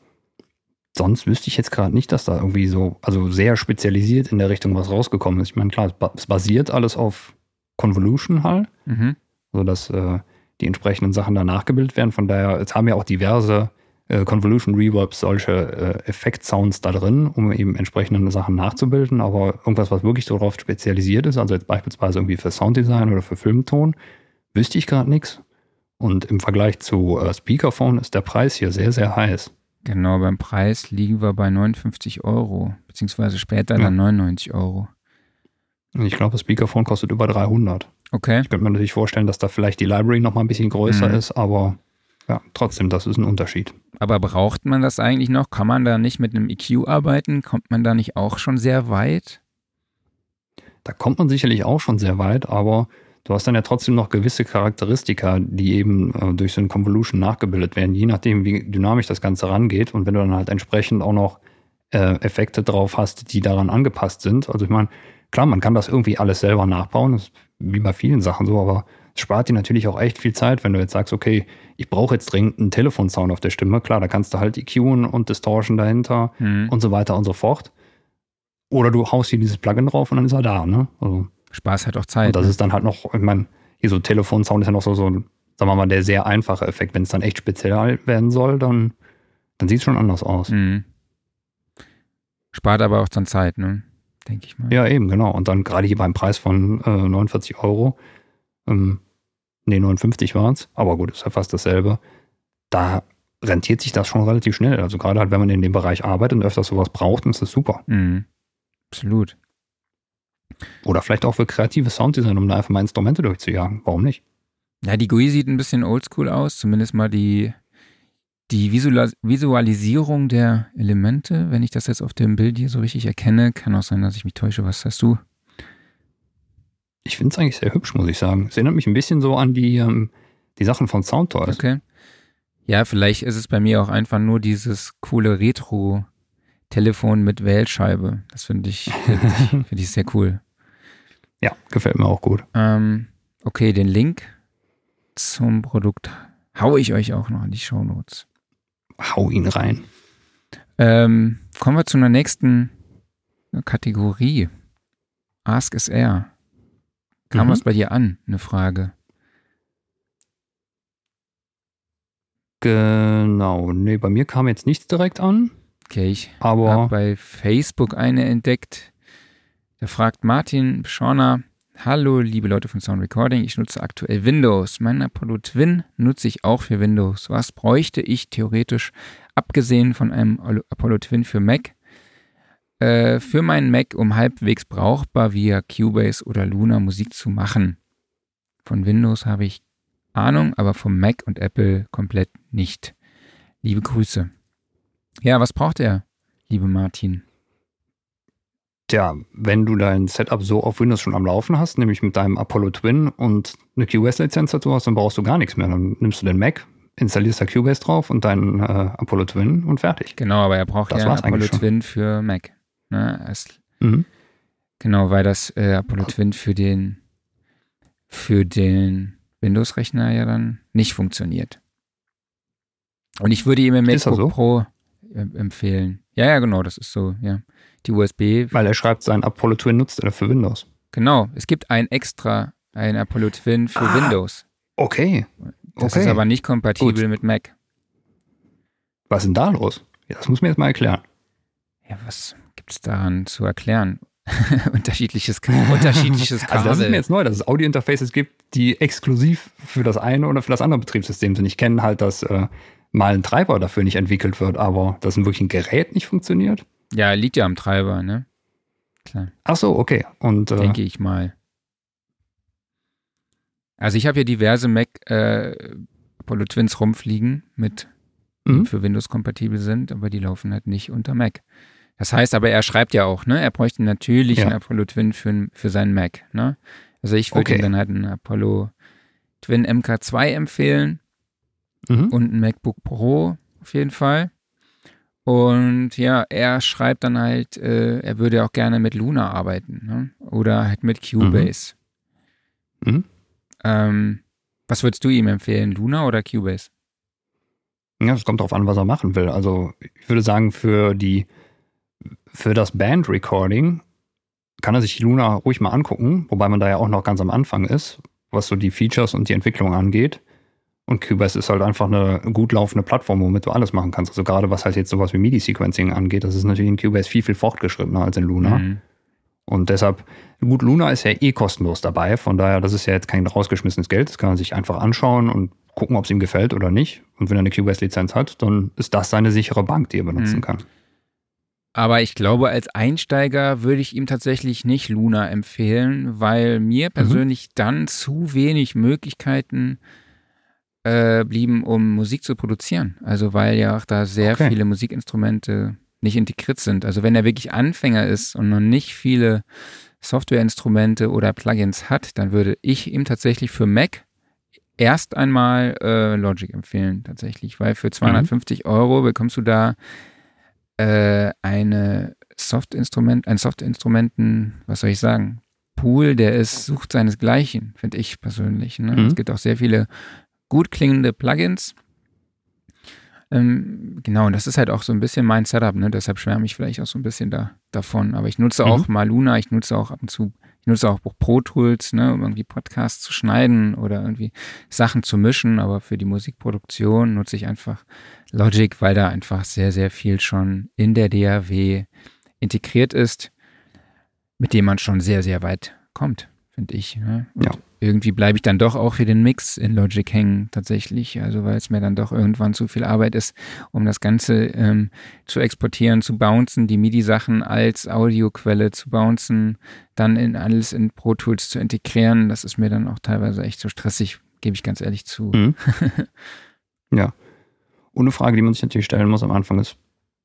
sonst wüsste ich jetzt gerade nicht, dass da irgendwie so, also sehr spezialisiert in der Richtung was rausgekommen ist. Ich meine, klar, es ba- es basiert alles auf Convolution halt, Mhm. sodass äh, die entsprechenden Sachen da nachgebildet werden. Von daher, jetzt haben ja auch diverse äh, Convolution Reverbs solche äh, Effekt-Sounds da drin, um eben entsprechende Sachen nachzubilden. Aber irgendwas, was wirklich darauf spezialisiert ist, also jetzt beispielsweise irgendwie für Sounddesign oder für Filmton, wüsste ich gerade nichts. Und im Vergleich zu äh, Speakerphone ist der Preis hier sehr, sehr heiß. Genau, beim Preis liegen wir bei 59 Euro, beziehungsweise später Ja. dann 99 Euro. Ich glaube, das Speakerphone kostet über 300. Okay. Ich könnte mir natürlich vorstellen, dass da vielleicht die Library noch mal ein bisschen größer Mhm. ist, aber ja, trotzdem, das ist ein Unterschied. Aber braucht man das eigentlich noch? Kann man da nicht mit einem EQ arbeiten? Kommt man da nicht auch schon sehr weit? Da kommt man sicherlich auch schon sehr weit, aber du hast dann ja trotzdem noch gewisse Charakteristika, die eben äh, durch so ein Convolution nachgebildet werden, je nachdem, wie dynamisch das Ganze rangeht. Und wenn du dann halt entsprechend auch noch äh, Effekte drauf hast, die daran angepasst sind. Also ich meine, klar, man kann das irgendwie alles selber nachbauen, das ist wie bei vielen Sachen so, aber es spart dir natürlich auch echt viel Zeit, wenn du jetzt sagst, okay, ich brauche jetzt dringend einen Telefonsound auf der Stimme. Klar, da kannst du halt EQen und Distortion dahinter Hm. und so weiter und so fort. Oder du haust hier dieses Plugin drauf und dann ist er da, ne? Also, Spaß hat auch Zeit. und das ne? ist dann halt noch, ich meine, hier so Telefonsound ist ja noch so, so, sagen wir mal, der sehr einfache Effekt. Wenn es dann echt speziell werden soll, dann, dann sieht es schon anders aus. Hm. Spart aber auch dann Zeit, ne? Denke ich mal. Ja, eben, genau. Und dann gerade hier beim Preis von äh, 49 Euro, ähm, nee, 59 waren es, aber gut, ist ja fast dasselbe. Da rentiert sich das schon relativ schnell. Also gerade halt, wenn man in dem Bereich arbeitet und öfters sowas braucht, dann ist das super. Hm. Absolut. Oder vielleicht auch für kreatives Sounddesign, um da einfach mal Instrumente durchzujagen. Warum nicht? Ja, die GUI sieht ein bisschen oldschool aus, zumindest mal die, die Visualis Visualisierung der Elemente. Wenn ich das jetzt auf dem Bild hier so richtig erkenne, kann auch sein, dass ich mich täusche. Was hast du? Ich finde es eigentlich sehr hübsch, muss ich sagen. Es erinnert mich ein bisschen so an die, ähm, die Sachen von Soundtoys. Okay. Ja, vielleicht ist es bei mir auch einfach nur dieses coole Retro-Telefon mit Wählscheibe. Das finde ich, [laughs] find ich, sehr cool. Ja, gefällt mir auch gut. Ähm, okay, den Link zum Produkt haue ich euch auch noch in die Shownotes. Hau ihn rein. Ähm, kommen wir zu einer nächsten Kategorie. Ask SR. Kam Mhm. was bei dir an? Eine Frage. Genau, nee, bei mir kam jetzt nichts direkt an. Okay, ich habe bei Facebook eine entdeckt. Da fragt Martin Schorner, Hallo, liebe Leute von Sound Recording, ich nutze aktuell Windows. Mein Apollo Twin nutze ich auch für Windows. Was bräuchte ich theoretisch, abgesehen von einem Apollo Twin für Mac, äh, für meinen Mac, um halbwegs brauchbar via Cubase oder Luna Musik zu machen? Von Windows habe ich Ahnung, aber vom Mac und Apple komplett nicht. Liebe Grüße. Ja, was braucht er, liebe Martin? Tja, wenn du dein Setup so auf Windows schon am Laufen hast, nämlich mit deinem Apollo Twin und eine QS-Lizenz dazu hast, dann brauchst du gar nichts mehr. Dann nimmst du den Mac, installierst da Cubase drauf und deinen äh, Apollo Twin und fertig. Genau, aber er braucht Das ja Apollo. Twin für Mac. Ne? Es, Mhm. genau, weil das äh, Apollo Twin für den für den Windows-Rechner ja dann nicht funktioniert. Und ich würde ihm im MacBook so? Pro empfehlen. Ja, ja, genau, das ist so, ja. Die USB, Weil er schreibt, sein Apollo Twin nutzt er für Windows. genau. Es gibt ein extra, ein Apollo Twin für Ah, Windows. Okay. Das okay. ist aber nicht kompatibel Gut. mit Mac. Was ist denn da los? Ja, das muss mir jetzt mal erklären. Ja, was gibt es daran zu erklären? [laughs] unterschiedliches, unterschiedliches Kabel. Also das ist mir jetzt neu, dass es Audio-Interfaces gibt, die exklusiv für das eine oder für das andere Betriebssystem sind. Ich kenne halt, dass äh, mal ein Treiber dafür nicht entwickelt wird, aber dass ein wirklich ein Gerät nicht funktioniert. ja, liegt ja am Treiber, ne? Klar, Ach so, okay. Und äh, denke ich mal. Also ich habe hier diverse Mac äh, Apollo Twins rumfliegen, mit die Mhm. für Windows kompatibel sind, aber die laufen halt nicht unter Mac. Das heißt aber, er schreibt ja auch, ne? Er bräuchte natürlich Ja. einen Apollo Twin für, für seinen Mac, ne? Also ich würde Okay. ihm dann halt einen Apollo Twin MK2 empfehlen mhm. und ein MacBook Pro auf jeden Fall. Und ja, er schreibt dann halt, äh, er würde auch gerne mit Luna arbeiten ne? oder halt mit Cubase. Mhm. Ähm, was würdest du ihm empfehlen, Luna oder Cubase? Ja, es kommt darauf an, was er machen will. Also ich würde sagen, für die für das Band-Recording kann er sich Luna ruhig mal angucken, wobei man da ja auch noch ganz am Anfang ist, was so die Features und die Entwicklung angeht. Und Cubase ist halt einfach eine gut laufende Plattform, womit du alles machen kannst. Also gerade was halt jetzt sowas wie MIDI-Sequencing angeht, das ist natürlich in Cubase viel, viel fortgeschrittener als in Luna. Mhm. Und deshalb, gut, Luna ist ja eh kostenlos dabei, von daher, das ist ja jetzt kein rausgeschmissenes Geld, das kann man sich einfach anschauen und gucken, ob es ihm gefällt oder nicht. Und wenn er eine Cubase-Lizenz hat, dann ist das seine sichere Bank, die er benutzen Mhm. kann. Aber ich glaube, als Einsteiger würde ich ihm tatsächlich nicht Luna empfehlen, weil Mhm. mir persönlich dann zu wenig Möglichkeiten äh, blieben, um Musik zu produzieren. Also weil ja auch da sehr Okay. viele Musikinstrumente nicht integriert sind. Also wenn er wirklich Anfänger ist und noch nicht viele Softwareinstrumente oder Plugins hat, dann würde ich ihm tatsächlich für Mac erst einmal äh, Logic empfehlen, tatsächlich, weil für 250 Euro bekommst du da äh, eine Softinstrument, ein Softinstrumenten, was soll ich sagen, Pool, der ist, sucht seinesgleichen, finde ich persönlich. Ne? Mhm. Es gibt auch sehr viele gut klingende Plugins. Ähm, genau, und das ist halt auch so ein bisschen mein Setup, ne? Deshalb schwärme ich vielleicht auch so ein bisschen da, davon. Aber ich nutze Mhm. auch mal Luna, ich nutze auch ab und zu, ich nutze auch Pro Tools, ne, um irgendwie Podcasts zu schneiden oder irgendwie Sachen zu mischen, aber für die Musikproduktion nutze ich einfach Logic, weil da einfach sehr, sehr viel schon in der DAW integriert ist, mit dem man schon sehr, sehr weit kommt, finde ich. Ne? Ja. Irgendwie bleibe ich dann doch auch für den Mix in Logic hängen, tatsächlich. Also, weil es mir dann doch irgendwann zu viel Arbeit ist, um das Ganze ähm, zu exportieren, zu bouncen, die MIDI-Sachen als Audioquelle zu bouncen, dann in alles in Pro Tools zu integrieren. Das ist mir dann auch teilweise echt so stressig, gebe ich ganz ehrlich zu. Mhm. [laughs] ja. Und eine Frage, die man sich natürlich stellen muss am Anfang ist,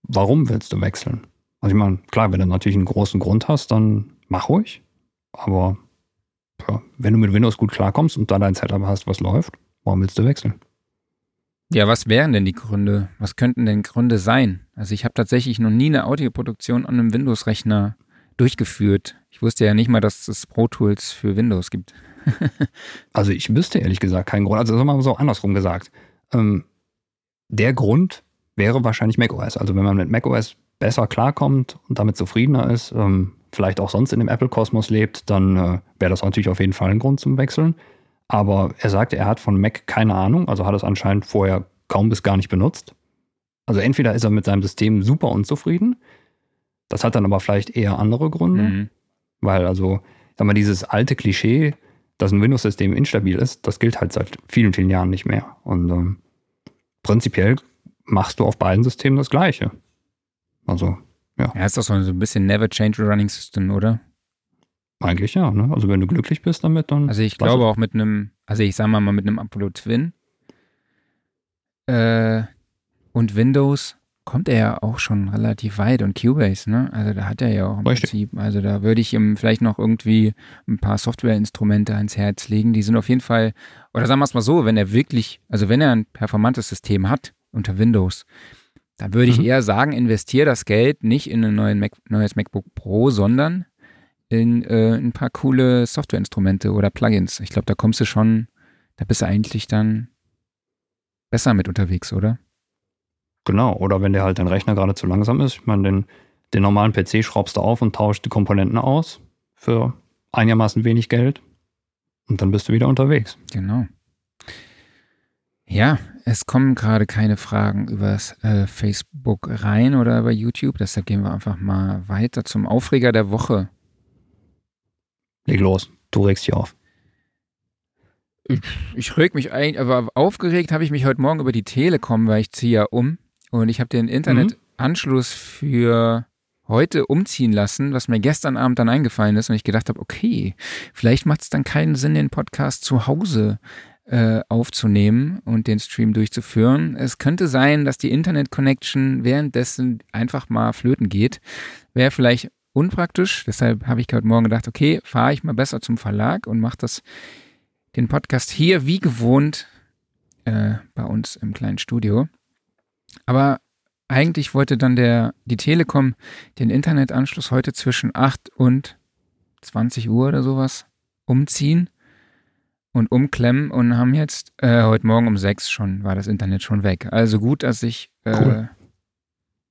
warum willst du wechseln? Also ich meine, klar, wenn du natürlich einen großen Grund hast, dann mach ruhig. Aber wenn du mit Windows gut klarkommst und da dein Setup hast, was läuft, warum willst du wechseln? Ja, was wären denn die Gründe? Was könnten denn Gründe sein? Also ich habe tatsächlich noch nie eine Audioproduktion an einem Windows-Rechner durchgeführt. Ich wusste ja nicht mal, dass es Pro Tools für Windows gibt. [laughs] Also ich wüsste ehrlich gesagt keinen Grund. Also sagen wir mal so andersrum gesagt. Ähm, der Grund wäre wahrscheinlich macOS. Also wenn man mit macOS besser klarkommt und damit zufriedener ist, ähm, vielleicht auch sonst in dem Apple-Kosmos lebt, dann äh, wäre das natürlich auf jeden Fall ein Grund zum Wechseln. Aber er sagte, er hat von Mac keine Ahnung, also hat es anscheinend vorher kaum bis gar nicht benutzt. Also entweder ist er mit seinem System super unzufrieden, das hat dann aber vielleicht eher andere Gründe, Mhm. weil also, sag mal, dieses alte Klischee, dass ein Windows-System instabil ist, das gilt halt seit vielen, vielen Jahren nicht mehr. Und ähm, prinzipiell machst du auf beiden Systemen das Gleiche. Also Ja, ist doch so ein bisschen never change a running system, oder? eigentlich ja. Ne? Also wenn du glücklich bist damit, dann. Also ich glaube auch mit einem, also ich sag mal mal mit einem Apollo Twin äh, und Windows kommt er ja auch schon relativ weit und Cubase, ne? Also da hat er ja auch im Richtig. Prinzip, also da würde ich ihm vielleicht noch irgendwie ein paar Softwareinstrumente ans Herz legen. Die sind auf jeden Fall, oder sagen wir es mal so, wenn er wirklich, also wenn er ein performantes System hat unter Windows, dann würde ich Mhm. eher sagen, investiere das Geld nicht in ein neuen Mac, neues MacBook Pro, sondern in äh, ein paar coole Softwareinstrumente oder Plugins. Ich glaube, da kommst du schon, da bist du eigentlich dann besser mit unterwegs, oder? Genau, oder wenn der halt dein Rechner gerade zu langsam ist, ich meine, den, den normalen PC schraubst du auf und tauscht die Komponenten aus für einigermaßen wenig Geld und dann bist du wieder unterwegs. Genau. Ja, es kommen gerade keine Fragen übers äh, Facebook rein oder über YouTube, deshalb gehen wir einfach mal weiter zum Aufreger der Woche. Leg los, du regst dich auf. Ich reg mich ein, aber aufgeregt habe ich mich heute Morgen über die Telekom, weil ich ziehe ja um und ich habe den Internetanschluss für heute umziehen lassen, was mir gestern Abend dann eingefallen ist und ich gedacht habe, okay, vielleicht macht es dann keinen Sinn, den Podcast zu Hause äh, aufzunehmen und den Stream durchzuführen. Es könnte sein, dass die Internet-Connection währenddessen einfach mal flöten geht. Wäre vielleicht unpraktisch, deshalb habe ich heute Morgen gedacht, okay, fahre ich mal besser zum Verlag und mache das den Podcast hier wie gewohnt äh, bei uns im kleinen Studio. Aber eigentlich wollte dann der, die Telekom den Internetanschluss heute zwischen 8 und 20 Uhr oder sowas umziehen und umklemmen und haben jetzt äh, heute Morgen um 6 schon, war das Internet schon weg. Also gut, dass ich äh, Cool.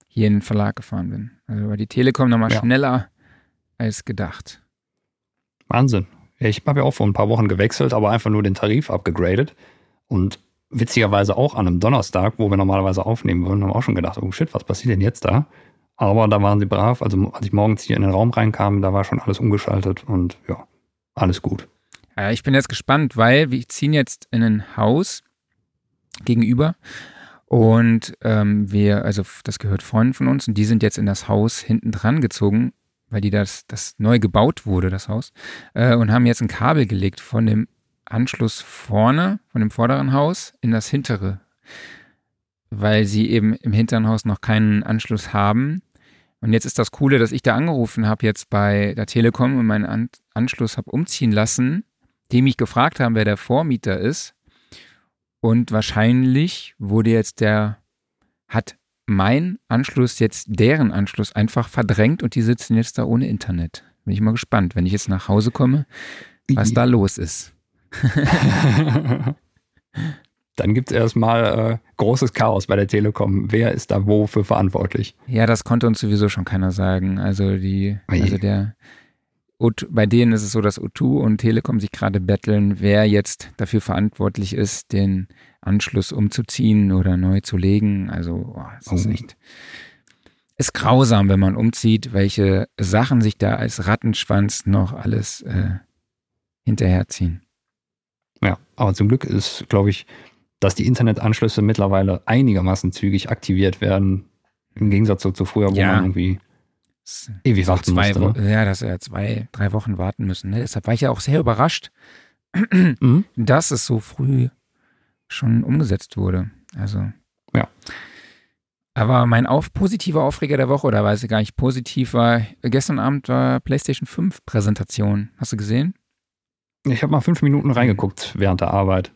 hier in den Verlag gefahren bin. Also war die Telekom nochmal Ja. schneller als gedacht. Wahnsinn. Ich habe ja auch vor ein paar Wochen gewechselt, aber einfach nur den Tarif abgegradet. Und witzigerweise auch an einem Donnerstag, wo wir normalerweise aufnehmen würden, haben wir auch schon gedacht, oh shit, was passiert denn jetzt da? Aber da waren sie brav. Also als ich morgens hier in den Raum reinkam, da war schon alles umgeschaltet und ja, alles gut. Ja, ich bin jetzt gespannt, weil wir ziehen jetzt in ein Haus gegenüber und ähm, wir, also das gehört Freunden von uns und die sind jetzt in das Haus hinten dran gezogen, weil die das, das neu gebaut wurde, das Haus, äh, und haben jetzt ein Kabel gelegt von dem Anschluss vorne, von dem vorderen Haus in das hintere, weil sie eben im hinteren Haus noch keinen Anschluss haben. Und jetzt ist das Coole, dass ich da angerufen habe jetzt bei der Telekom und meinen An Anschluss habe umziehen lassen die mich gefragt haben, wer der Vormieter ist. Und wahrscheinlich wurde jetzt der, hat mein Anschluss jetzt deren Anschluss einfach verdrängt und die sitzen jetzt da ohne Internet. Bin ich mal gespannt, wenn ich jetzt nach Hause komme, was da los ist. [laughs] Dann gibt es erstmal äh, großes Chaos bei der Telekom. Wer ist da wofür verantwortlich? Ja, das konnte uns sowieso schon keiner sagen. Also die, also der, O2 bei denen ist es so, dass O2 und Telekom sich gerade betteln, wer jetzt dafür verantwortlich ist, den Anschluss umzuziehen oder neu zu legen. Also, oh, es ist Oh. echt, ist grausam, wenn man umzieht, welche Sachen sich da als Rattenschwanz noch alles äh, hinterherziehen. Ja, aber zum Glück ist, glaube ich, dass die Internetanschlüsse mittlerweile einigermaßen zügig aktiviert werden. Im Gegensatz so zu früher, wo Ja. man irgendwie ewig warten zwei, musste. Ne? ja, dass er zwei, drei Wochen warten müssen. Ne? Deshalb war ich ja auch sehr überrascht, [clears throat] Mhm. dass es so früh schon umgesetzt wurde. Also. Ja. Aber mein auf, positiver Aufreger der Woche, oder weiß ich gar nicht, positiv war, gestern Abend war PlayStation 5 Präsentation. Hast du gesehen? Ich habe mal fünf Minuten reingeguckt während der Arbeit.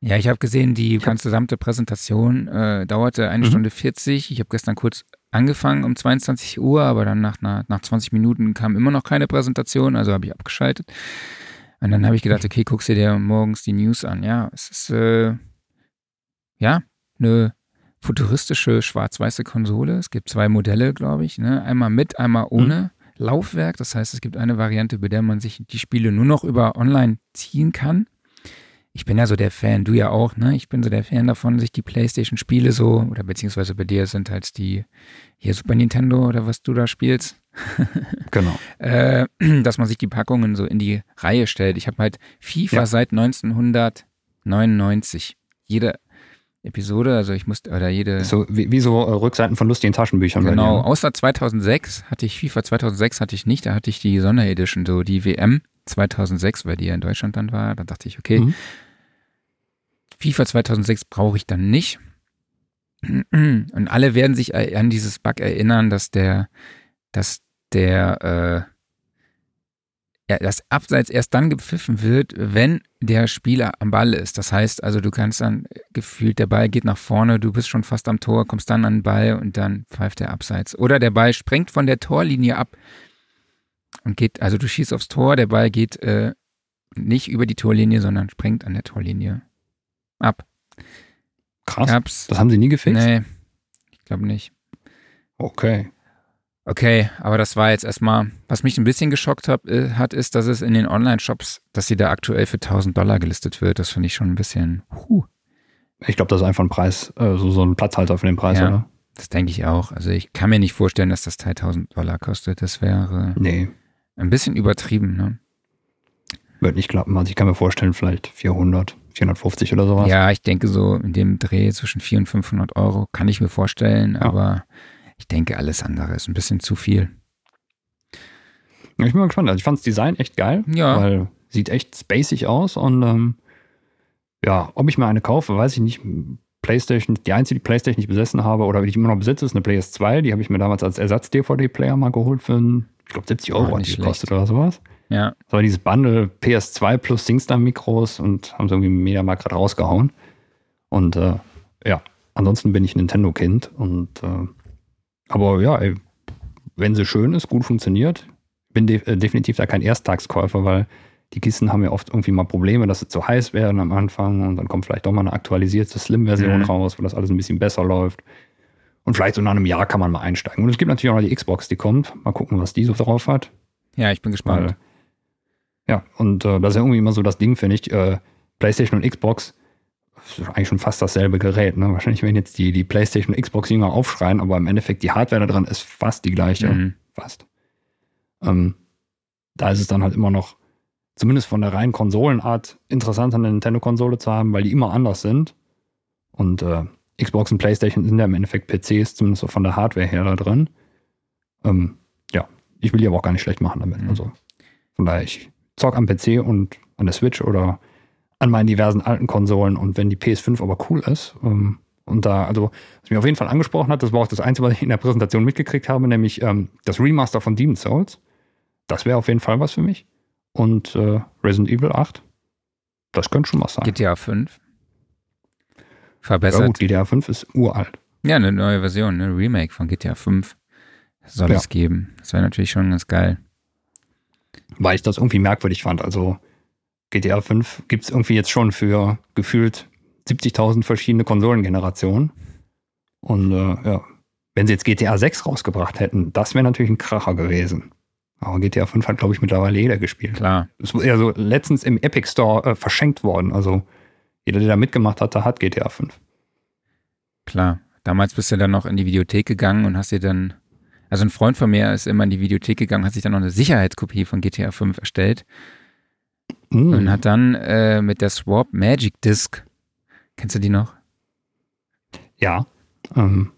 Ja, ich habe gesehen, die ganze gesamte Präsentation äh, dauerte eine Mhm. Stunde 40. Ich habe gestern kurz angefangen um 22 Uhr, aber dann nach, einer, nach 20 Minuten kam immer noch keine Präsentation, also habe ich abgeschaltet. Und dann habe ich gedacht, okay, guckst du dir morgens die News an. Ja, es ist äh, ja eine futuristische schwarz-weiße Konsole. Es gibt zwei Modelle, glaube ich. Ne? Einmal mit, einmal ohne Laufwerk. Das heißt, es gibt eine Variante, bei der man sich die Spiele nur noch über online ziehen kann. Ich bin ja so der Fan, du ja auch, ne? Ich bin so der Fan davon, sich die Playstation-Spiele so, oder beziehungsweise bei dir sind halt die hier Super Nintendo oder was du da spielst. [laughs] genau. äh, [clears throat] dass man sich die Packungen so in die Reihe stellt. Ich habe halt FIFA ja. seit 1999. Jede Episode, also ich musste, oder jede. So, wie, wie so äh, Rückseiten von lustigen Taschenbüchern. Genau, außer 2006 hatte ich FIFA 2006 hatte ich nicht, da hatte ich die Sonderedition, so die WM 2006, weil die ja in Deutschland dann war. Da dachte ich, okay, mhm. FIFA 2006 brauche ich dann nicht. Und alle werden sich an dieses Bug erinnern, dass der, dass der, äh, ja, das Abseits erst dann gepfiffen wird, wenn der Spieler am Ball ist. Das heißt also, du kannst dann gefühlt, der Ball geht nach vorne, du bist schon fast am Tor, kommst dann an den Ball und dann pfeift der Abseits. Oder der Ball sprengt von der Torlinie ab und geht, also du schießt aufs Tor, der Ball geht äh, nicht über die Torlinie, sondern sprengt an der Torlinie ab. Krass. Gab's, das haben sie nie gefixt? Nee, ich glaube nicht. Okay. Okay, aber das war jetzt erstmal, was mich ein bisschen geschockt hab, äh, hat, ist, dass es in den Online-Shops, dass sie da aktuell für 1000 Dollar gelistet wird. Das finde ich schon ein bisschen, huh. Ich glaube, das ist einfach ein Preis, äh, so, so ein Platzhalter für den Preis, ja, oder? Das denke ich auch. Also ich kann mir nicht vorstellen, dass das Teil 1000 Dollar kostet. Das wäre nee. Ein bisschen übertrieben, ne? Wird nicht klappen. Also ich kann mir vorstellen, vielleicht 400, 450 oder sowas. Ja, ich denke so in dem Dreh zwischen 400 und 500 Euro kann ich mir vorstellen, ja. aber ich denke, alles andere ist ein bisschen zu viel. Ich bin mal gespannt. Also ich fand das Design echt geil, ja. weil sieht echt spacig aus und ähm, ja, ob ich mir eine kaufe, weiß ich nicht. PlayStation, die einzige Playstation, die ich besessen habe oder die ich immer noch besitze, ist eine PS2. Die habe ich mir damals als Ersatz-DVD-Player mal geholt für, einen, ich glaube, 70 Euro oh, hat die gekostet oder sowas. Ja. Das war dieses Bundle PS2 plus SingStar-Mikros und haben sie irgendwie Media mal gerade rausgehauen. Und äh, ja, ansonsten bin ich Nintendo-Kind und äh, aber ja, ey, wenn sie schön ist, gut funktioniert, bin de äh, definitiv da kein Ersttagskäufer, weil die Kisten haben ja oft irgendwie mal Probleme, dass sie zu heiß werden am Anfang und dann kommt vielleicht doch mal eine aktualisierte Slim-Version mhm. raus, wo das alles ein bisschen besser läuft. Und vielleicht so nach einem Jahr kann man mal einsteigen. Und es gibt natürlich auch noch die Xbox, die kommt. Mal gucken, was die so drauf hat. Ja, ich bin gespannt. Weil, ja, und äh, das ist ja irgendwie immer so das Ding, finde ich. Äh, PlayStation und Xbox das ist eigentlich schon fast dasselbe Gerät. Ne? Wahrscheinlich werden jetzt die, die PlayStation und Xbox jünger aufschreien, aber im Endeffekt die Hardware da dran ist fast die gleiche. Mhm. Fast. Ähm, da ist es dann halt immer noch, zumindest von der reinen Konsolenart, interessant, eine Nintendo-Konsole zu haben, weil die immer anders sind. Und äh, Xbox und PlayStation sind ja im Endeffekt PCs, zumindest so von der Hardware her da drin. Ähm, ja, ich will die aber auch gar nicht schlecht machen damit. Mhm. Also von daher, ich zock am PC und an der Switch oder an meinen diversen alten Konsolen. Und wenn die PS5 aber cool ist, ähm, und da, also, was mich auf jeden Fall angesprochen hat, das war auch das Einzige, was ich in der Präsentation mitgekriegt habe, nämlich ähm, das Remaster von Demon's Souls. Das wäre auf jeden Fall was für mich. Und äh, Resident Evil 8. Das könnte schon was sein. GTA 5. Verbessert. Ja gut, GTA 5 ist uralt. Ja, eine neue Version, ein ne? Remake von GTA 5 soll ja. es geben. Das wäre natürlich schon ganz geil. Weil ich das irgendwie merkwürdig fand. Also GTA 5 gibt es irgendwie jetzt schon für gefühlt 70.000 verschiedene Konsolengenerationen. Und äh, ja, wenn sie jetzt GTA 6 rausgebracht hätten, das wäre natürlich ein Kracher gewesen. Aber GTA 5 hat, glaube ich, mittlerweile jeder gespielt. Klar. Es ist ja so letztens im Epic Store äh, verschenkt worden. Also jeder, der da mitgemacht hatte, hat GTA 5. Klar. Damals bist du dann noch in die Videothek gegangen und hast dir dann, also ein Freund von mir ist immer in die Videothek gegangen, hat sich dann noch eine Sicherheitskopie von GTA 5 erstellt Mm. Und hat dann äh, mit der Swap Magic Disc, kennst du die noch? Ja. Ähm,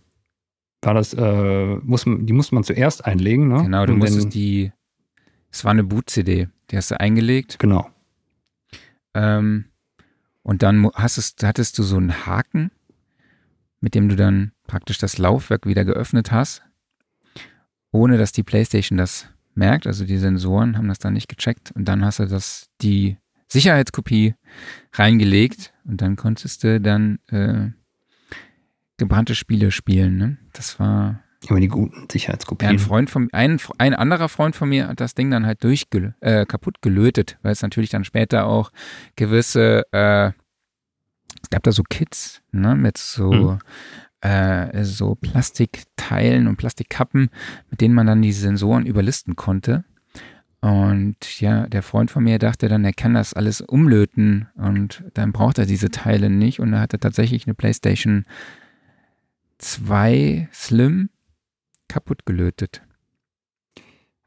war das, äh, muss, die musste man zuerst einlegen, ne? Genau, du Und musstest die, es war eine Boot-CD, die hast du eingelegt. Genau. Ähm, und dann hast es, hattest du so einen Haken, mit dem du dann praktisch das Laufwerk wieder geöffnet hast, ohne dass die PlayStation das merkt. Also die Sensoren haben das dann nicht gecheckt und dann hast du das, die Sicherheitskopie reingelegt und dann konntest du dann äh, gebrannte Spiele spielen. Ne? Das war über die guten Sicherheitskopien. ein Freund von ein, ein anderer Freund von mir hat das Ding dann halt durch äh, kaputt gelötet, weil es natürlich dann später auch gewisse äh, es gab da so Kits, ne, mit so hm äh, so Plastikteilen und Plastikkappen, mit denen man dann die Sensoren überlisten konnte. Und ja, der Freund von mir dachte dann, er kann das alles umlöten und dann braucht er diese Teile nicht. Und er hatte tatsächlich eine PlayStation 2 Slim kaputt gelötet.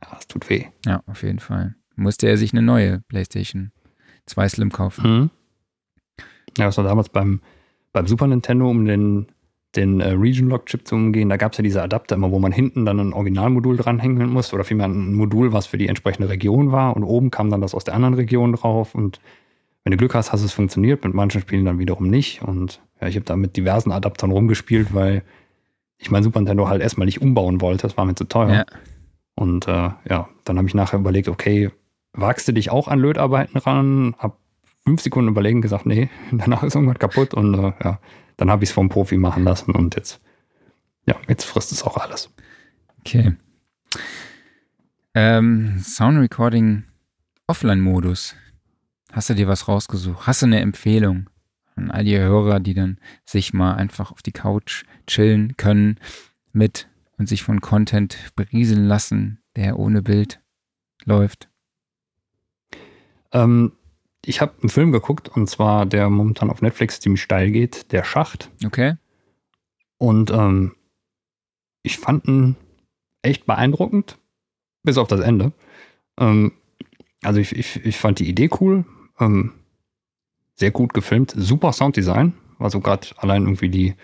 Ja, es tut weh. Ja, auf jeden Fall. Musste er sich eine neue PlayStation 2 Slim kaufen. Mhm. Ja, das war damals beim, beim Super Nintendo, um den den äh, Region Lock Chip zu umgehen. Da gab es ja diese Adapter immer, wo man hinten dann ein Originalmodul dranhängen musste oder vielmehr ein Modul, was für die entsprechende Region war und oben kam dann das aus der anderen Region drauf und wenn du Glück hast, hast es funktioniert, mit manchen Spielen dann wiederum nicht und ja, ich habe da mit diversen Adaptern rumgespielt, weil ich mein Super Nintendo halt erstmal nicht umbauen wollte, das war mir zu teuer. Ja. Und äh, ja, dann habe ich nachher überlegt, okay, wagst du dich auch an Lötarbeiten ran? Hab fünf Sekunden überlegen gesagt, nee, [laughs] danach ist irgendwas kaputt und äh, ja, dann habe ich es vom Profi machen lassen und jetzt, ja, jetzt frisst es auch alles. Okay. Ähm, Sound Recording Offline-Modus. Hast du dir was rausgesucht? Hast du eine Empfehlung an all die Hörer, die dann sich mal einfach auf die Couch chillen können mit und sich von Content berieseln lassen, der ohne Bild läuft? Ähm, ich habe einen Film geguckt und zwar der momentan auf Netflix ziemlich steil geht, Der Schacht. Okay. Und ähm, ich fand ihn echt beeindruckend, bis auf das Ende. Ähm, also ich, ich, ich fand die Idee cool, ähm, sehr gut gefilmt, super Sounddesign, also gerade allein irgendwie die,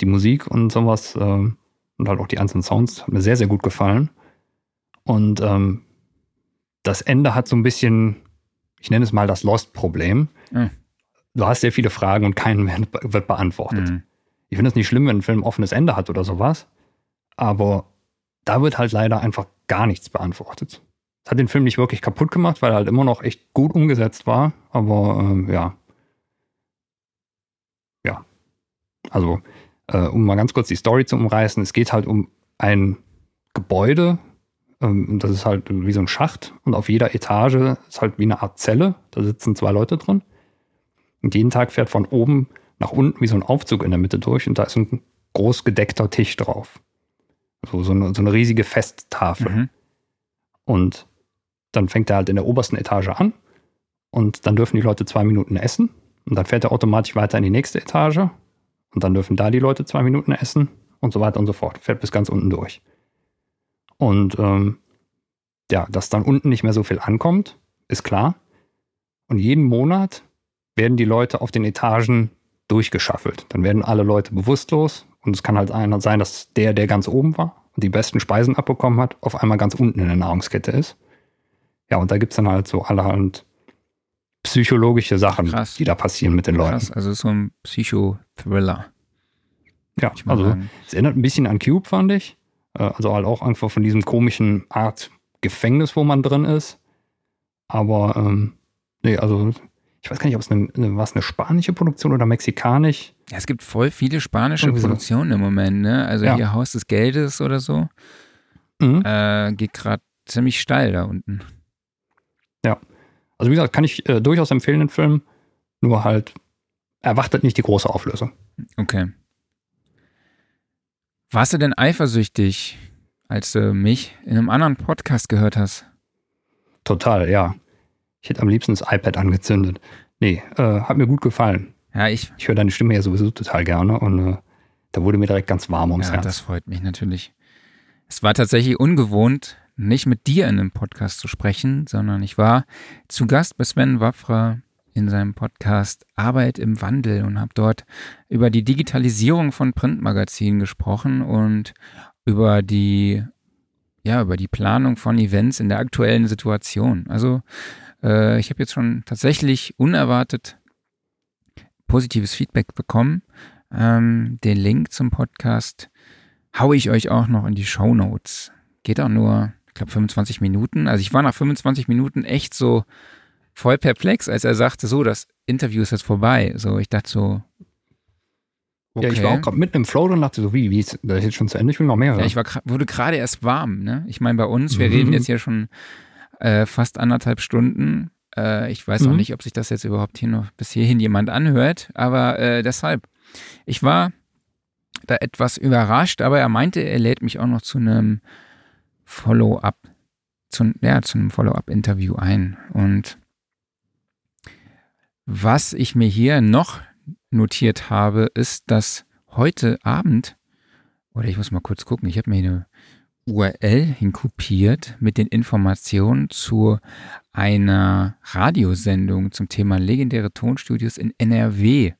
die Musik und sowas ähm, und halt auch die einzelnen Sounds hat mir sehr, sehr gut gefallen. Und ähm, das Ende hat so ein bisschen ich nenne es mal das Lost-Problem. Mhm. Du hast sehr viele Fragen und keinen wird beantwortet. Mhm. Ich finde es nicht schlimm, wenn ein Film ein offenes Ende hat oder sowas, aber da wird halt leider einfach gar nichts beantwortet. Das hat den Film nicht wirklich kaputt gemacht, weil er halt immer noch echt gut umgesetzt war, aber ähm. Ja. Also, äh, um mal ganz kurz die Story zu umreißen, es geht halt um ein Gebäude, ähm, das ist halt wie so ein Schacht und auf jeder Etage ist halt wie eine Art Zelle. Da sitzen zwei Leute drin. Und jeden Tag fährt von oben nach unten wie so ein Aufzug in der Mitte durch und da ist ein groß gedeckter Tisch drauf. So, so, eine, so eine riesige Festtafel. Mhm. Und dann fängt er halt in der obersten Etage an und dann dürfen die Leute zwei Minuten essen und dann fährt er automatisch weiter in die nächste Etage und dann dürfen da die Leute zwei Minuten essen und so weiter und so fort. Fährt bis ganz unten durch. Und ähm, ja, dass dann unten nicht mehr so viel ankommt, ist klar. Und jeden Monat werden die Leute auf den Etagen durchgeschaffelt. Dann werden alle Leute bewusstlos und es kann halt einer sein, dass der, der ganz oben war und die besten Speisen abbekommen hat, auf einmal ganz unten in der Nahrungskette ist. Ja, und da gibt es dann halt so allerhand psychologische Sachen, Krass. die da passieren mit den Leuten. Krass, also so ein Psychothriller. Ja, also es erinnert ein bisschen an Cube, fand ich. Äh, also halt auch einfach von diesem komischen Art Gefängnis, wo man drin ist. Aber ähm, nee, also ich weiß gar nicht, ob es eine, eine, was eine spanische Produktion oder mexikanisch. Ja, es gibt voll viele spanische Produktionen im Moment, ne? Also ja. hier Haus des Geldes oder so. Mhm. Äh, geht gerade ziemlich steil da unten. Ja. Also wie gesagt, kann ich äh, durchaus empfehlen, den Film. Nur halt, erwartet nicht die große Auflösung. Okay. Warst du denn eifersüchtig, als du mich in einem anderen Podcast gehört hast? Total, ja. Ich hätte am liebsten das iPad angezündet. Nee, äh, hat mir gut gefallen. Ja, ich. Ich höre deine Stimme ja sowieso total gerne und äh, da wurde mir direkt ganz warm ums ja, Herz. Das freut mich natürlich. Es war tatsächlich ungewohnt, nicht mit dir in einem Podcast zu sprechen, sondern ich war zu Gast bei Sven Wafra in seinem Podcast Arbeit im Wandel und habe dort über die Digitalisierung von Printmagazinen gesprochen und über die ja über die Planung von Events in der aktuellen Situation. Also äh, ich habe jetzt schon tatsächlich unerwartet positives Feedback bekommen. Ähm, den Link zum Podcast haue ich euch auch noch in die Show Notes. Geht auch nur, glaube, 25 Minuten. Also ich war nach 25 Minuten echt so voll perplex, als er sagte, so, das Interview ist jetzt vorbei. So, ich dachte so, Okay. Ja, ich war auch gerade mitten im Flow und dachte so, wie, wie ist das jetzt schon zu Ende? Ich will noch mehr. Ja, ich war, wurde gerade erst warm, ne? Ich meine, bei uns, wir mhm. reden jetzt hier schon äh, fast anderthalb Stunden. Äh, ich weiß mhm. auch nicht, ob sich das jetzt überhaupt hier noch bis hierhin jemand anhört, aber äh, deshalb. Ich war da etwas überrascht, aber er meinte, er lädt mich auch noch zu einem Follow-up zu, ja, zu einem Follow-up-Interview ein. Und was ich mir hier noch notiert habe, ist, dass heute Abend, oder ich muss mal kurz gucken, ich habe mir eine URL hinkopiert mit den Informationen zu einer Radiosendung zum Thema legendäre Tonstudios in NRW.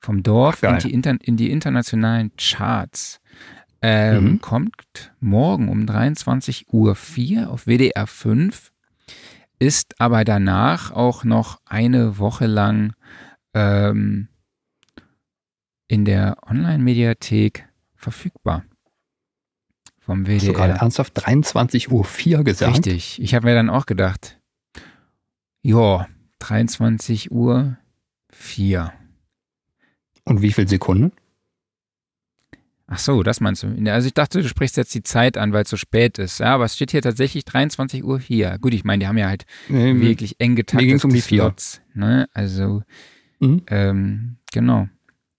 Vom Dorf in die, in die, internationalen Charts. Ähm, mhm. Kommt morgen um 23.04 Uhr auf WDR 5, ist aber danach auch noch eine Woche lang ähm, in der Online-Mediathek verfügbar. Vom WDR. Hast du gerade ernsthaft 23.04 Uhr gesagt? Richtig. Ich habe mir dann auch gedacht, ja, 23 Uhr 4. Und wie viele Sekunden? Ach so, das meinst du. Also ich dachte, du sprichst jetzt die Zeit an, weil es so spät ist. Ja, aber es steht hier tatsächlich 23 Uhr 4. Gut, ich meine, die haben ja halt nee, wirklich eng getaktet. Mir ging es um die Slots, ne? Also, mhm. ähm, genau.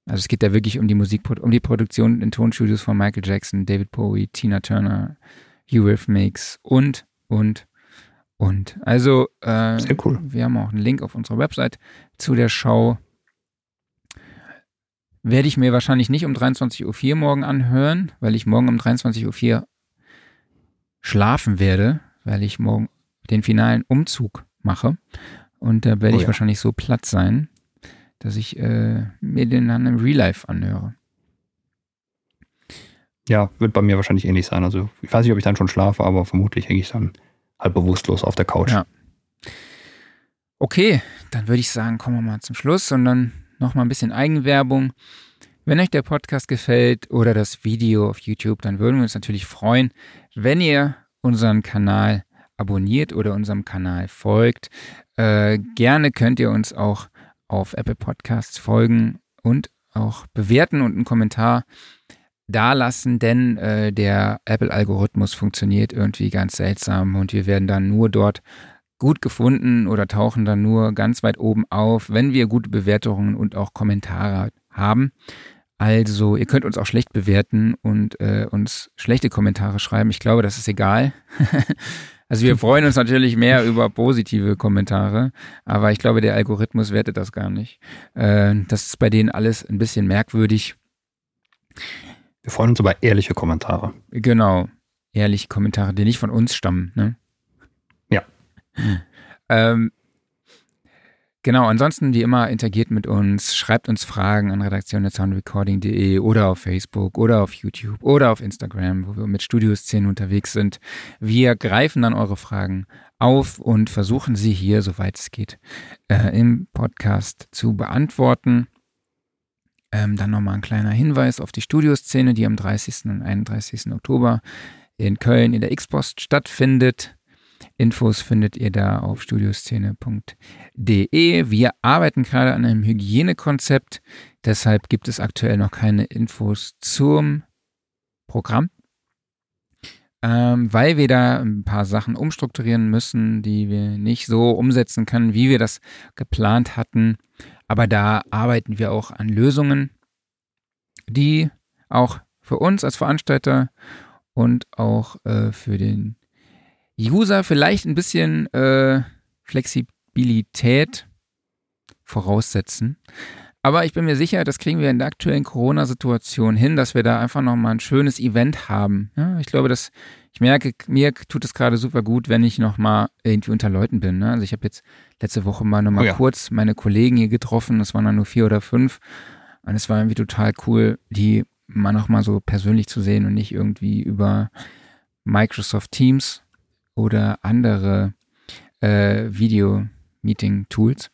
Also es geht da wirklich um die Musik, um die Produktion in Tonstudios von Michael Jackson, David Bowie, Tina Turner, Eurythmics und, und, und. Also, äh, Sehr cool. wir haben auch einen Link auf unserer Website zu der Show. Werde ich mir wahrscheinlich nicht um 23.04 Uhr morgen anhören, weil ich morgen um 23.04 Uhr schlafen werde, weil ich morgen den finalen Umzug mache. Und da werde oh, ich ja. wahrscheinlich so platt sein, dass ich äh, mir den dann im Real Life anhöre. Ja, wird bei mir wahrscheinlich ähnlich sein. Also ich weiß nicht, ob ich dann schon schlafe, aber vermutlich hänge ich dann halb bewusstlos auf der Couch. Ja. Okay, dann würde ich sagen, kommen wir mal zum Schluss und dann nochmal ein bisschen Eigenwerbung. Wenn euch der Podcast gefällt oder das Video auf YouTube, dann würden wir uns natürlich freuen, wenn ihr unseren Kanal abonniert oder unserem Kanal folgt. Äh, gerne könnt ihr uns auch auf Apple Podcasts folgen und auch bewerten und einen Kommentar dalassen, denn äh, der Apple-Algorithmus funktioniert irgendwie ganz seltsam und wir werden dann nur dort gut gefunden oder tauchen dann nur ganz weit oben auf, wenn wir gute Bewertungen und auch Kommentare haben. Also ihr könnt uns auch schlecht bewerten und äh, uns schlechte Kommentare schreiben. Ich glaube, das ist egal. [laughs] Also wir freuen uns natürlich mehr über positive Kommentare, aber ich glaube, der Algorithmus wertet das gar nicht. Äh, das ist bei denen alles ein bisschen merkwürdig. Wir freuen uns über ehrliche Kommentare. Genau, ehrliche Kommentare, die nicht von uns stammen. Ne? Ähm, Genau, ansonsten wie immer interagiert mit uns, schreibt uns Fragen an redaktion.soundrecording.de oder auf Facebook oder auf YouTube oder auf Instagram, wo wir mit Studioszenen unterwegs sind. Wir greifen dann eure Fragen auf und versuchen sie hier, soweit es geht, äh, im Podcast zu beantworten. Ähm, dann nochmal ein kleiner Hinweis auf die Studioszene, die am 30. und 31. Oktober in Köln in der X-Post stattfindet. Infos findet ihr da auf studioszene.de. Wir arbeiten gerade an einem Hygienekonzept, deshalb gibt es aktuell noch keine Infos zum Programm, ähm, weil wir da ein paar Sachen umstrukturieren müssen, die wir nicht so umsetzen können, wie wir das geplant hatten. Aber da arbeiten wir auch an Lösungen, die auch für uns als Veranstalter und auch äh, für den User vielleicht ein bisschen äh, Flexibilität voraussetzen. Aber ich bin mir sicher, das kriegen wir in der aktuellen Corona-Situation hin, dass wir da einfach nochmal ein schönes Event haben. Ja, ich glaube, dass ich merke, mir tut es gerade super gut, wenn ich nochmal irgendwie unter Leuten bin. Ne? Also ich habe jetzt letzte Woche mal nochmal oh ja. kurz meine Kollegen hier getroffen, das waren dann nur vier oder fünf. Und es war irgendwie total cool, die mal nochmal so persönlich zu sehen und nicht irgendwie über Microsoft Teams oder andere äh, Video-Meeting-Tools.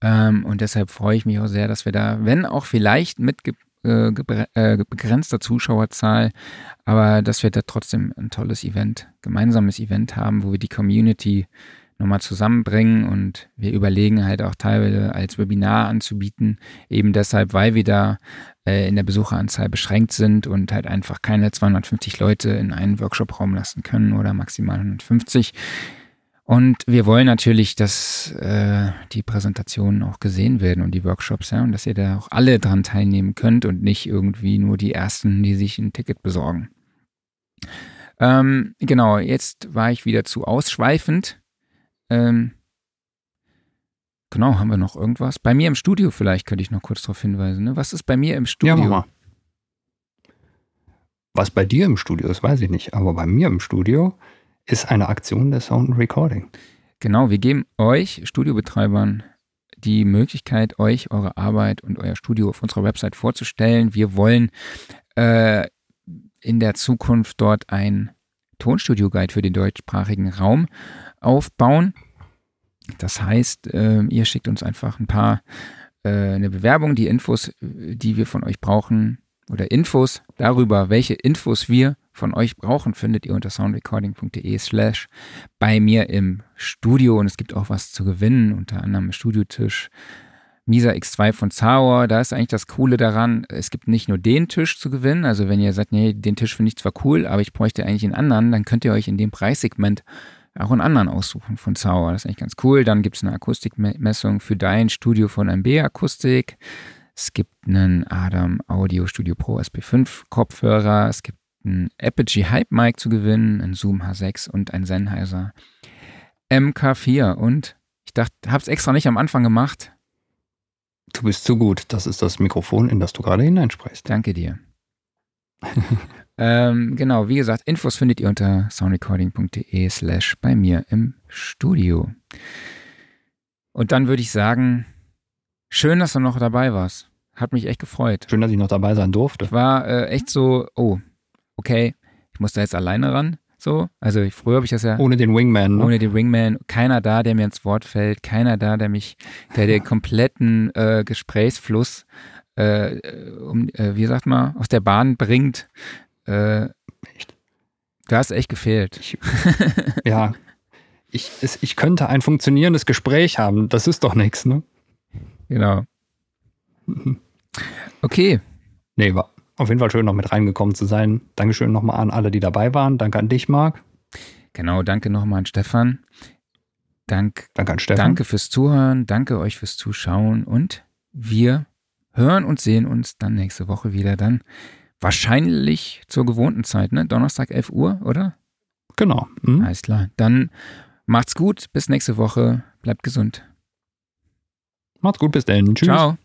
Ähm, und deshalb freue ich mich auch sehr, dass wir da, wenn auch vielleicht mit ge äh, äh, begrenzter Zuschauerzahl, aber dass wir da trotzdem ein tolles Event, gemeinsames Event haben, wo wir die Community nochmal zusammenbringen und wir überlegen halt auch teilweise als Webinar anzubieten, eben deshalb, weil wir da äh, in der Besucheranzahl beschränkt sind und halt einfach keine 250 Leute in einen Workshop-Raum lassen können oder maximal 150. Und wir wollen natürlich, dass äh, die Präsentationen auch gesehen werden und die Workshops, ja, und dass ihr da auch alle dran teilnehmen könnt und nicht irgendwie nur die ersten, die sich ein Ticket besorgen. Ähm, genau, jetzt war ich wieder zu ausschweifend. Ähm, genau, haben wir noch irgendwas? Bei mir im Studio vielleicht könnte ich noch kurz darauf hinweisen. Ne? Was ist bei mir im Studio? Ja, mach mal. Was bei dir im Studio ist, weiß ich nicht, aber bei mir im Studio ist eine Aktion der Sound Recording. Genau, wir geben euch Studiobetreibern die Möglichkeit, euch eure Arbeit und euer Studio auf unserer Website vorzustellen. Wir wollen äh, in der Zukunft dort ein Tonstudio-Guide für den deutschsprachigen Raum aufbauen. Das heißt, äh, ihr schickt uns einfach ein paar, äh, eine Bewerbung, die Infos, die wir von euch brauchen, oder Infos darüber, welche Infos wir von euch brauchen, findet ihr unter soundrecording.de slash bei mir im Studio und es gibt auch was zu gewinnen, unter anderem Studiotisch Misa X2 von Zauer. Da ist eigentlich das Coole daran, es gibt nicht nur den Tisch zu gewinnen, also wenn ihr sagt, nee, den Tisch finde ich zwar cool, aber ich bräuchte eigentlich einen anderen, dann könnt ihr euch in dem Preissegment auch einen anderen aussuchen von Zauer. Das ist eigentlich ganz cool. Dann gibt es eine Akustikmessung für dein Studio von MB Akustik. Es gibt einen Adam Audio Studio Pro SP5 Kopfhörer. Es gibt einen Apogee Hype Mic zu gewinnen, einen Zoom H6 und ein Sennheiser MK4. Und ich dachte, habe es extra nicht am Anfang gemacht. Du bist zu gut. Das ist das Mikrofon, in das du gerade hineinsprichst. Danke dir. [laughs] ähm, genau, wie gesagt, Infos findet ihr unter soundrecording.de slash bei mir im Studio. Und dann würde ich sagen, Schön, dass du noch dabei warst. Hat mich echt gefreut. Schön, dass ich noch dabei sein durfte. Ich war äh, echt so, oh, okay, ich muss da jetzt alleine ran. So, also ich, früher habe ich das ja. Ohne den Wingman, ne? Ohne den Wingman. Keiner da, der mir ins Wort fällt. Keiner da, der mich, der den kompletten äh, Gesprächsfluss, äh, um, äh, wie sagt man, aus der Bahn bringt. Äh, echt? Du hast echt gefehlt. Ich, ja. Ich, es, ich könnte ein funktionierendes Gespräch haben. Das ist doch nichts, ne? Genau. [laughs] Okay. Nee, war auf jeden Fall schön, noch mit reingekommen zu sein. Dankeschön nochmal an alle, die dabei waren. Danke an dich, Marc. Genau, danke nochmal an Stefan. Dank, danke an Stefan. Danke fürs Zuhören, danke euch fürs Zuschauen und wir hören und sehen uns dann nächste Woche wieder. Dann wahrscheinlich zur gewohnten Zeit, ne? Donnerstag 11 Uhr, oder? Genau. Mhm. Alles klar. Dann macht's gut. Bis nächste Woche. Bleibt gesund. Macht's gut, bis dann. Tschüss. Ciao.